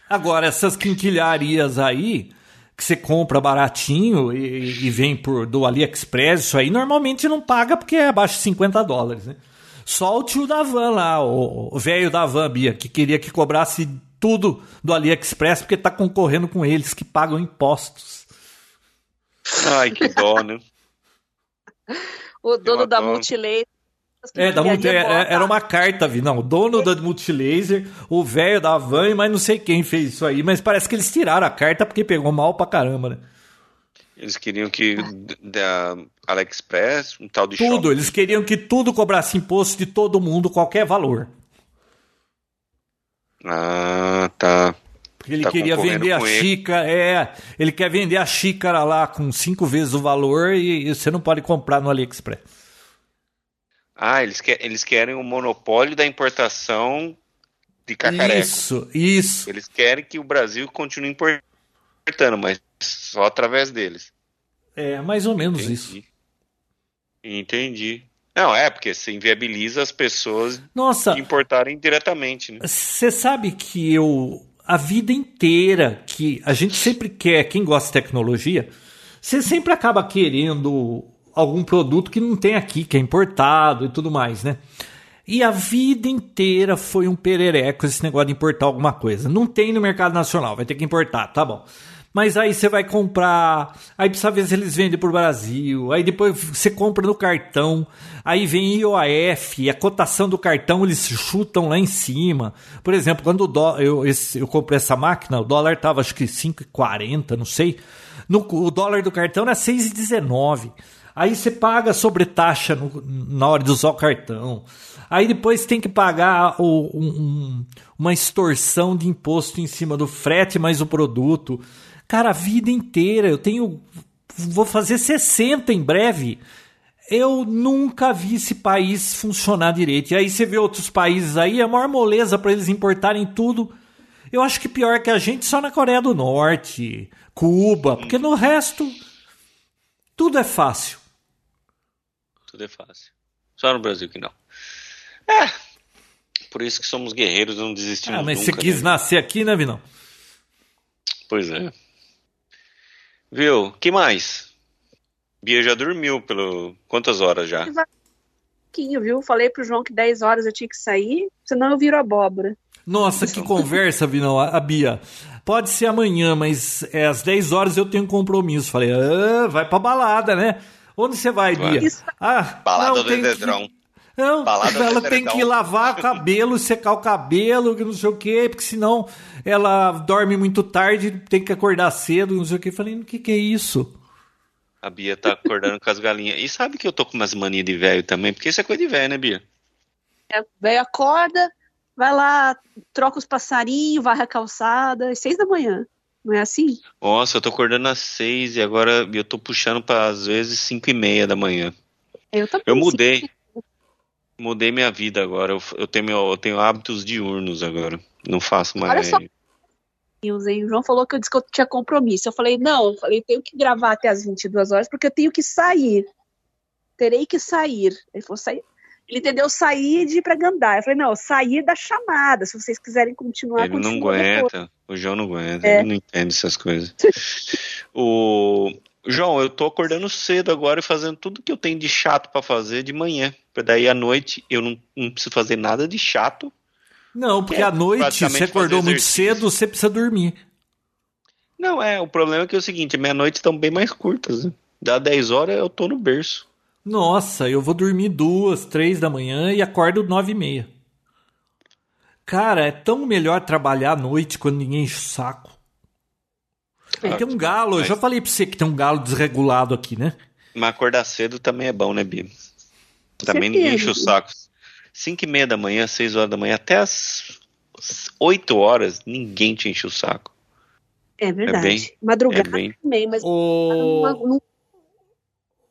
Agora, essas quinquilharias aí, que você compra baratinho e, e, vem por do AliExpress, isso aí normalmente não paga porque é abaixo de 50 dólares, né? Só o tio da van lá, o velho da van, Bia, que queria que cobrasse tudo do AliExpress porque tá concorrendo com eles que pagam impostos. Ai, que dó, né? o dono da Multilaser é, da multi, é, é, era uma carta, vi. Não, o dono da Multilaser, o velho da van, mas não sei quem fez isso aí. Mas parece que eles tiraram a carta porque pegou mal pra caramba, né? Eles queriam que da AliExpress, um tal de Tudo, shopping. eles queriam que tudo cobrasse imposto de todo mundo, qualquer valor. Ah, tá. Porque ele tá queria vender a xícara, é, ele quer vender a xícara lá com cinco vezes o valor e, e você não pode comprar no AliExpress. Ah, eles, que, eles querem o monopólio da importação de cacareco. Isso, isso. Eles querem que o Brasil continue importando, mas só através deles. É, mais ou menos Entendi. isso. Entendi. Não, é, porque você inviabiliza as pessoas Nossa, importarem diretamente. Né? Você sabe que eu, a vida inteira, que a gente sempre quer, quem gosta de tecnologia, você sempre acaba querendo algum produto que não tem aqui, que é importado e tudo mais, né? E a vida inteira foi um perereco esse negócio de importar alguma coisa. Não tem no mercado nacional, vai ter que importar, tá bom. Mas aí você vai comprar, aí precisa ver se eles vendem para o Brasil, aí depois você compra no cartão, aí vem IOF, a cotação do cartão eles chutam lá em cima. Por exemplo, quando dólar, eu, eu comprei essa máquina, o dólar estava acho que 5,40, não sei. No, o dólar do cartão era 6,19. Aí você paga sobre taxa no, na hora de usar o cartão. Aí depois tem que pagar o, um, uma extorsão de imposto em cima do frete mais o produto. Cara, a vida inteira. Eu tenho. Vou fazer 60 em breve. Eu nunca vi esse país funcionar direito. E aí você vê outros países aí, é a maior moleza para eles importarem tudo. Eu acho que pior que a gente só na Coreia do Norte, Cuba, porque no resto tudo é fácil. É fácil. Só no Brasil que não. É. Por isso que somos guerreiros, não desistimos Ah, mas nunca, você quis né? nascer aqui, né, Vinão? Pois é. Viu? que mais? Bia já dormiu pelo. Quantas horas já? pouquinho, viu? Falei pro João que 10 horas eu tinha que sair, senão eu viro abóbora. Nossa, que conversa, Vinão. A Bia. Pode ser amanhã, mas é, às 10 horas eu tenho um compromisso. Falei, ah, vai pra balada, né? Onde você vai, Bia? Ah, Balada não, do Dedrão. que... Não, Balada ela tem que lavar o cabelo, secar o cabelo, que não sei o quê, porque senão ela dorme muito tarde, tem que acordar cedo, não sei o quê. Falei, o que, que é isso? A Bia tá acordando com as galinhas. E sabe que eu tô com umas manias de velho também? Porque isso é coisa de velho, né, Bia? É, Velho acorda, vai lá, troca os passarinhos, varre a calçada, às seis da manhã. Não é assim? Nossa, eu tô acordando às seis e agora eu tô puxando pra às vezes cinco e meia da manhã. Eu também. Eu sim. mudei. Mudei minha vida agora. Eu, eu tenho, eu tenho hábitos diurnos agora. Não faço mais. Olha só. O João falou que eu disse que eu tinha compromisso. Eu falei, não, eu falei, tenho que gravar até as 22 horas porque eu tenho que sair. Terei que sair. Ele falou, sair. Ele entendeu sair de ir pra Gandar. Eu falei, não, sair da chamada. Se vocês quiserem continuar, Ele não aguenta. Depois. O João não aguenta. É. Ele não entende essas coisas. o João, eu tô acordando cedo agora e fazendo tudo que eu tenho de chato para fazer de manhã. Pra daí à noite eu não, não preciso fazer nada de chato não, porque é, à noite você acordou muito cedo, você precisa dormir. Não, é, o problema é que é o seguinte, meia-noite estão bem mais curtas. Né? Dá 10 horas, eu tô no berço. Nossa, eu vou dormir duas, três da manhã e acordo nove e meia. Cara, é tão melhor trabalhar à noite quando ninguém enche o saco. É, tem um galo, mas... eu já falei pra você que tem um galo desregulado aqui, né? Mas acordar cedo também é bom, né, Bia? Também ninguém enche o saco. 5 e meia da manhã, 6 horas da manhã, até as 8 horas, ninguém te enche o saco. É verdade. É bem, Madrugada é bem... também, mas. O...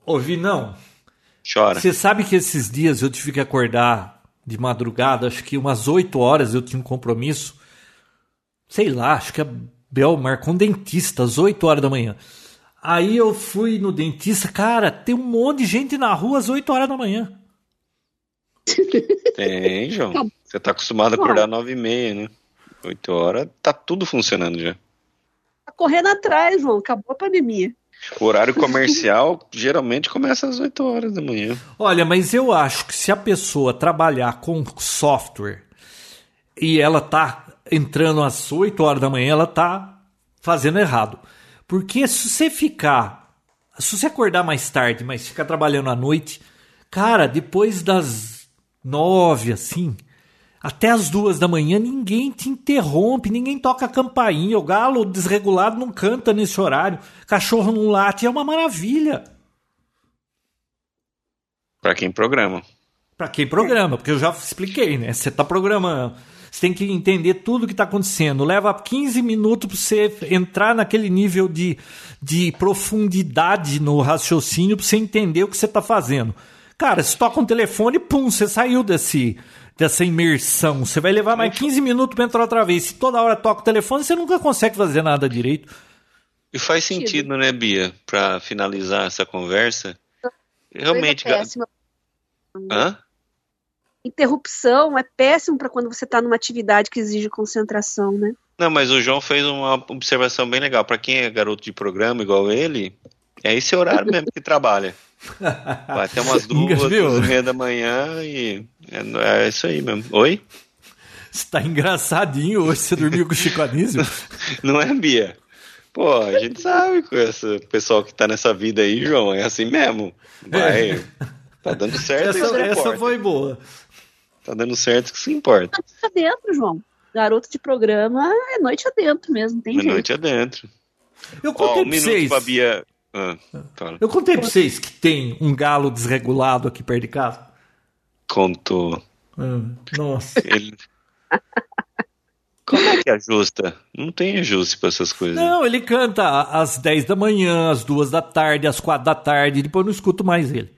Ouvi, não. Chora. Você sabe que esses dias eu tive que acordar de madrugada, acho que umas 8 horas eu tinha um compromisso. Sei lá, acho que a Bel marcou um dentista às 8 horas da manhã. Aí eu fui no dentista, cara, tem um monte de gente na rua às 8 horas da manhã. Tem, João. Tá Você tá acostumado a acordar nove e meia, né? Oito horas, tá tudo funcionando já. Tá correndo atrás, João. Acabou a pandemia. O horário comercial geralmente começa às 8 horas da manhã. Olha, mas eu acho que se a pessoa trabalhar com software e ela tá entrando às 8 horas da manhã, ela tá fazendo errado. Porque se você ficar, se você acordar mais tarde, mas ficar trabalhando à noite, cara, depois das nove, assim, até as duas da manhã, ninguém te interrompe, ninguém toca a campainha. O galo desregulado não canta nesse horário, cachorro não late, é uma maravilha. Para quem programa. Para quem programa, porque eu já expliquei, né? Você tá programando. Você tem que entender tudo que está acontecendo. Leva 15 minutos para você entrar naquele nível de, de profundidade no raciocínio para você entender o que você está fazendo. Cara, se toca um telefone, pum, você saiu desse, dessa imersão. Você vai levar mais 15 minutos para entrar outra vez. Se toda hora toca o telefone, você nunca consegue fazer nada direito. E faz sentido, né, Bia? Para finalizar essa conversa. Realmente. É Hã? Interrupção é péssimo para quando você está numa atividade que exige concentração, né? Não, mas o João fez uma observação bem legal. Para quem é garoto de programa igual ele, é esse horário mesmo que trabalha. Vai até umas duas, duas e meia da manhã e é, é, isso aí mesmo. Oi? Você tá engraçadinho hoje, você dormiu com o Chico Anísio? Não é, Bia? Pô, a gente sabe com esse pessoal que tá nessa vida aí, João, é assim mesmo. Vai, é. tá dando certo. Essa, essa foi boa. Tá dando certo que se importa. Tá adentro, João. Garoto de programa é noite adentro mesmo, tem é jeito. noite adentro. Eu contei Ó, um pra vocês. Pra Bia ah, Eu contei pra vocês que tem um galo desregulado aqui perto de casa. Contou. Ah, nossa. Ele... Como é que ajusta? Não tem ajuste para essas coisas. Não, ele canta às 10 da manhã, às 2 da tarde, às 4 da tarde, depois eu não escuto mais ele.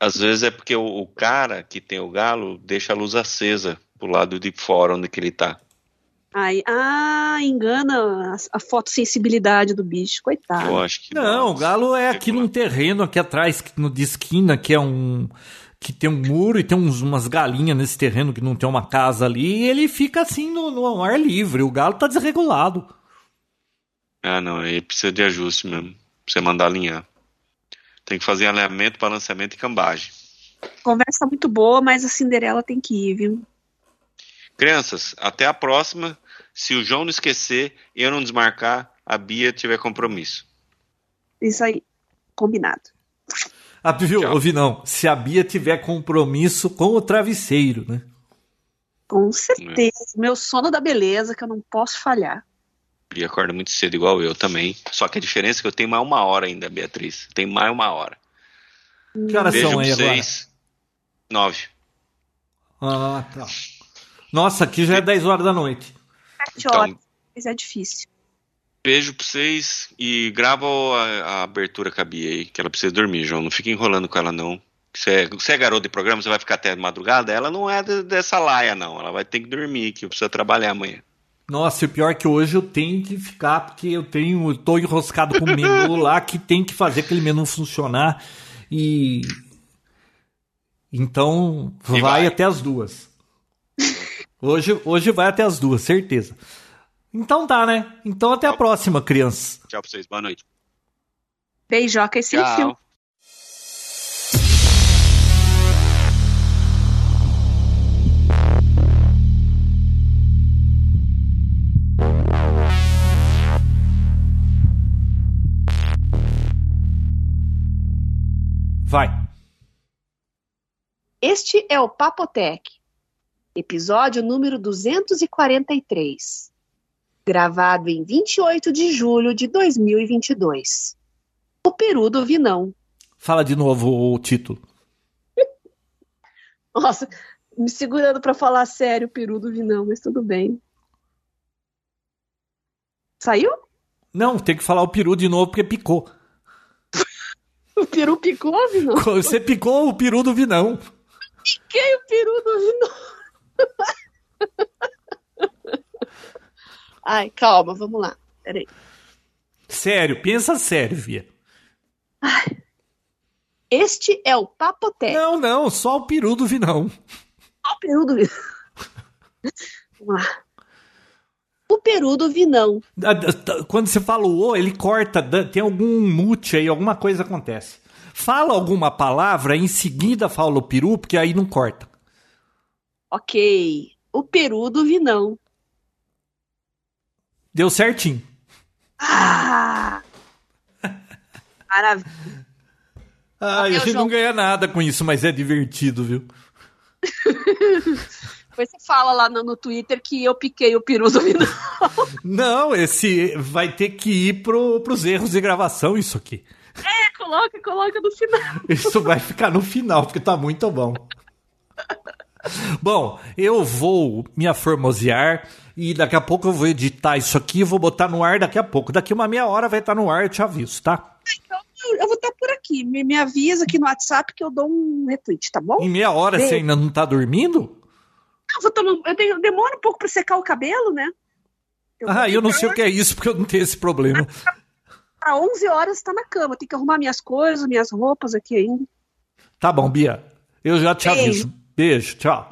Às vezes é porque o, o cara que tem o galo deixa a luz acesa pro lado de fora onde que ele tá. Aí, ah, engana a, a fotossensibilidade do bicho, coitado. Eu acho que não. Não, o galo é aqui num terreno aqui atrás, no de esquina, que é um que tem um muro e tem uns, umas galinhas nesse terreno que não tem uma casa ali, e ele fica assim no, no ar livre. O galo tá desregulado. Ah, não, aí precisa de ajuste mesmo. Pra você mandar alinhar. Tem que fazer alinhamento, balanceamento e cambagem. Conversa muito boa, mas a Cinderela tem que ir, viu? Crianças, até a próxima. Se o João não esquecer e eu não desmarcar, a Bia tiver compromisso. Isso aí, combinado. Ah, viu? Ouvi não. Se a Bia tiver compromisso com o travesseiro, né? Com certeza. É. Meu sono da beleza, que eu não posso falhar. Bia acorda muito cedo, igual eu também. Só que a diferença é que eu tenho mais uma hora ainda, Beatriz. Tem mais uma hora. Que horas são aí vocês. agora? Nove. Ah, tá. Nossa, aqui já é 10 horas da noite. Sete então, horas, mas é difícil. Beijo pra vocês e grava a, a abertura com a Bia aí, que ela precisa dormir, João. Não fica enrolando com ela, não. Você é, você é garoto de programa, você vai ficar até madrugada? Ela não é de, dessa laia, não. Ela vai ter que dormir, que precisa trabalhar amanhã. Nossa, o pior é que hoje eu tenho que ficar, porque eu tenho. Eu tô enroscado com o menu lá que tem que fazer aquele menu funcionar. E. Então, vai, vai, até as duas. Hoje, hoje vai até as duas, certeza. Então tá, né? Então até a próxima, crianças. Tchau pra vocês, boa noite. Beijoca e sem fio. Vai. Este é o Papotec, episódio número 243, gravado em 28 de julho de 2022. O Peru do Vinão. Fala de novo o título. Nossa, me segurando para falar sério o Peru do Vinão, mas tudo bem. Saiu? Não, tem que falar o peru de novo porque picou. O peru picou, Vinão? Você picou o peru do Vinão. Piquei o peru do Vinão. Ai, calma, vamos lá. Peraí. Sério, pensa sério, Via. Ai. Este é o Papoté. Não, não, só o peru do Vinão. Só o peru do Vinão. vamos lá. O peru do Vinão. Quando você fala o O, ele corta, tem algum mute aí, alguma coisa acontece. Fala alguma palavra, em seguida fala o peru, porque aí não corta. Ok. O peru do Vinão. Deu certinho. Ah! Maravilha. Ah, a gente não ganha nada com isso, mas é divertido, viu? Depois você fala lá no, no, Twitter que eu piquei o peru do Vinão. Não, esse vai ter que ir pro, pros erros de gravação, isso aqui. É, coloca, coloca no final. Isso vai ficar no final, porque tá muito bom. Bom, eu vou me aformosear e daqui a pouco eu vou editar isso aqui e vou botar no ar daqui a pouco. Daqui uma meia hora vai estar no ar, eu te aviso, tá? Então, eu vou estar por aqui. Me, me avisa aqui no WhatsApp que eu dou um retweet, tá bom? Em meia hora Beijo. você ainda não tá dormindo? Eu, vou tomar, eu, tenho, demoro um pouco para secar o cabelo, né? Eu ah, eu não sei o que é isso, porque eu não tenho esse problema. Para 11 horas está na cama. Tem que arrumar minhas coisas, minhas roupas aqui ainda. Tá bom, Bia. Eu já te Beijo. aviso. Beijo, tchau.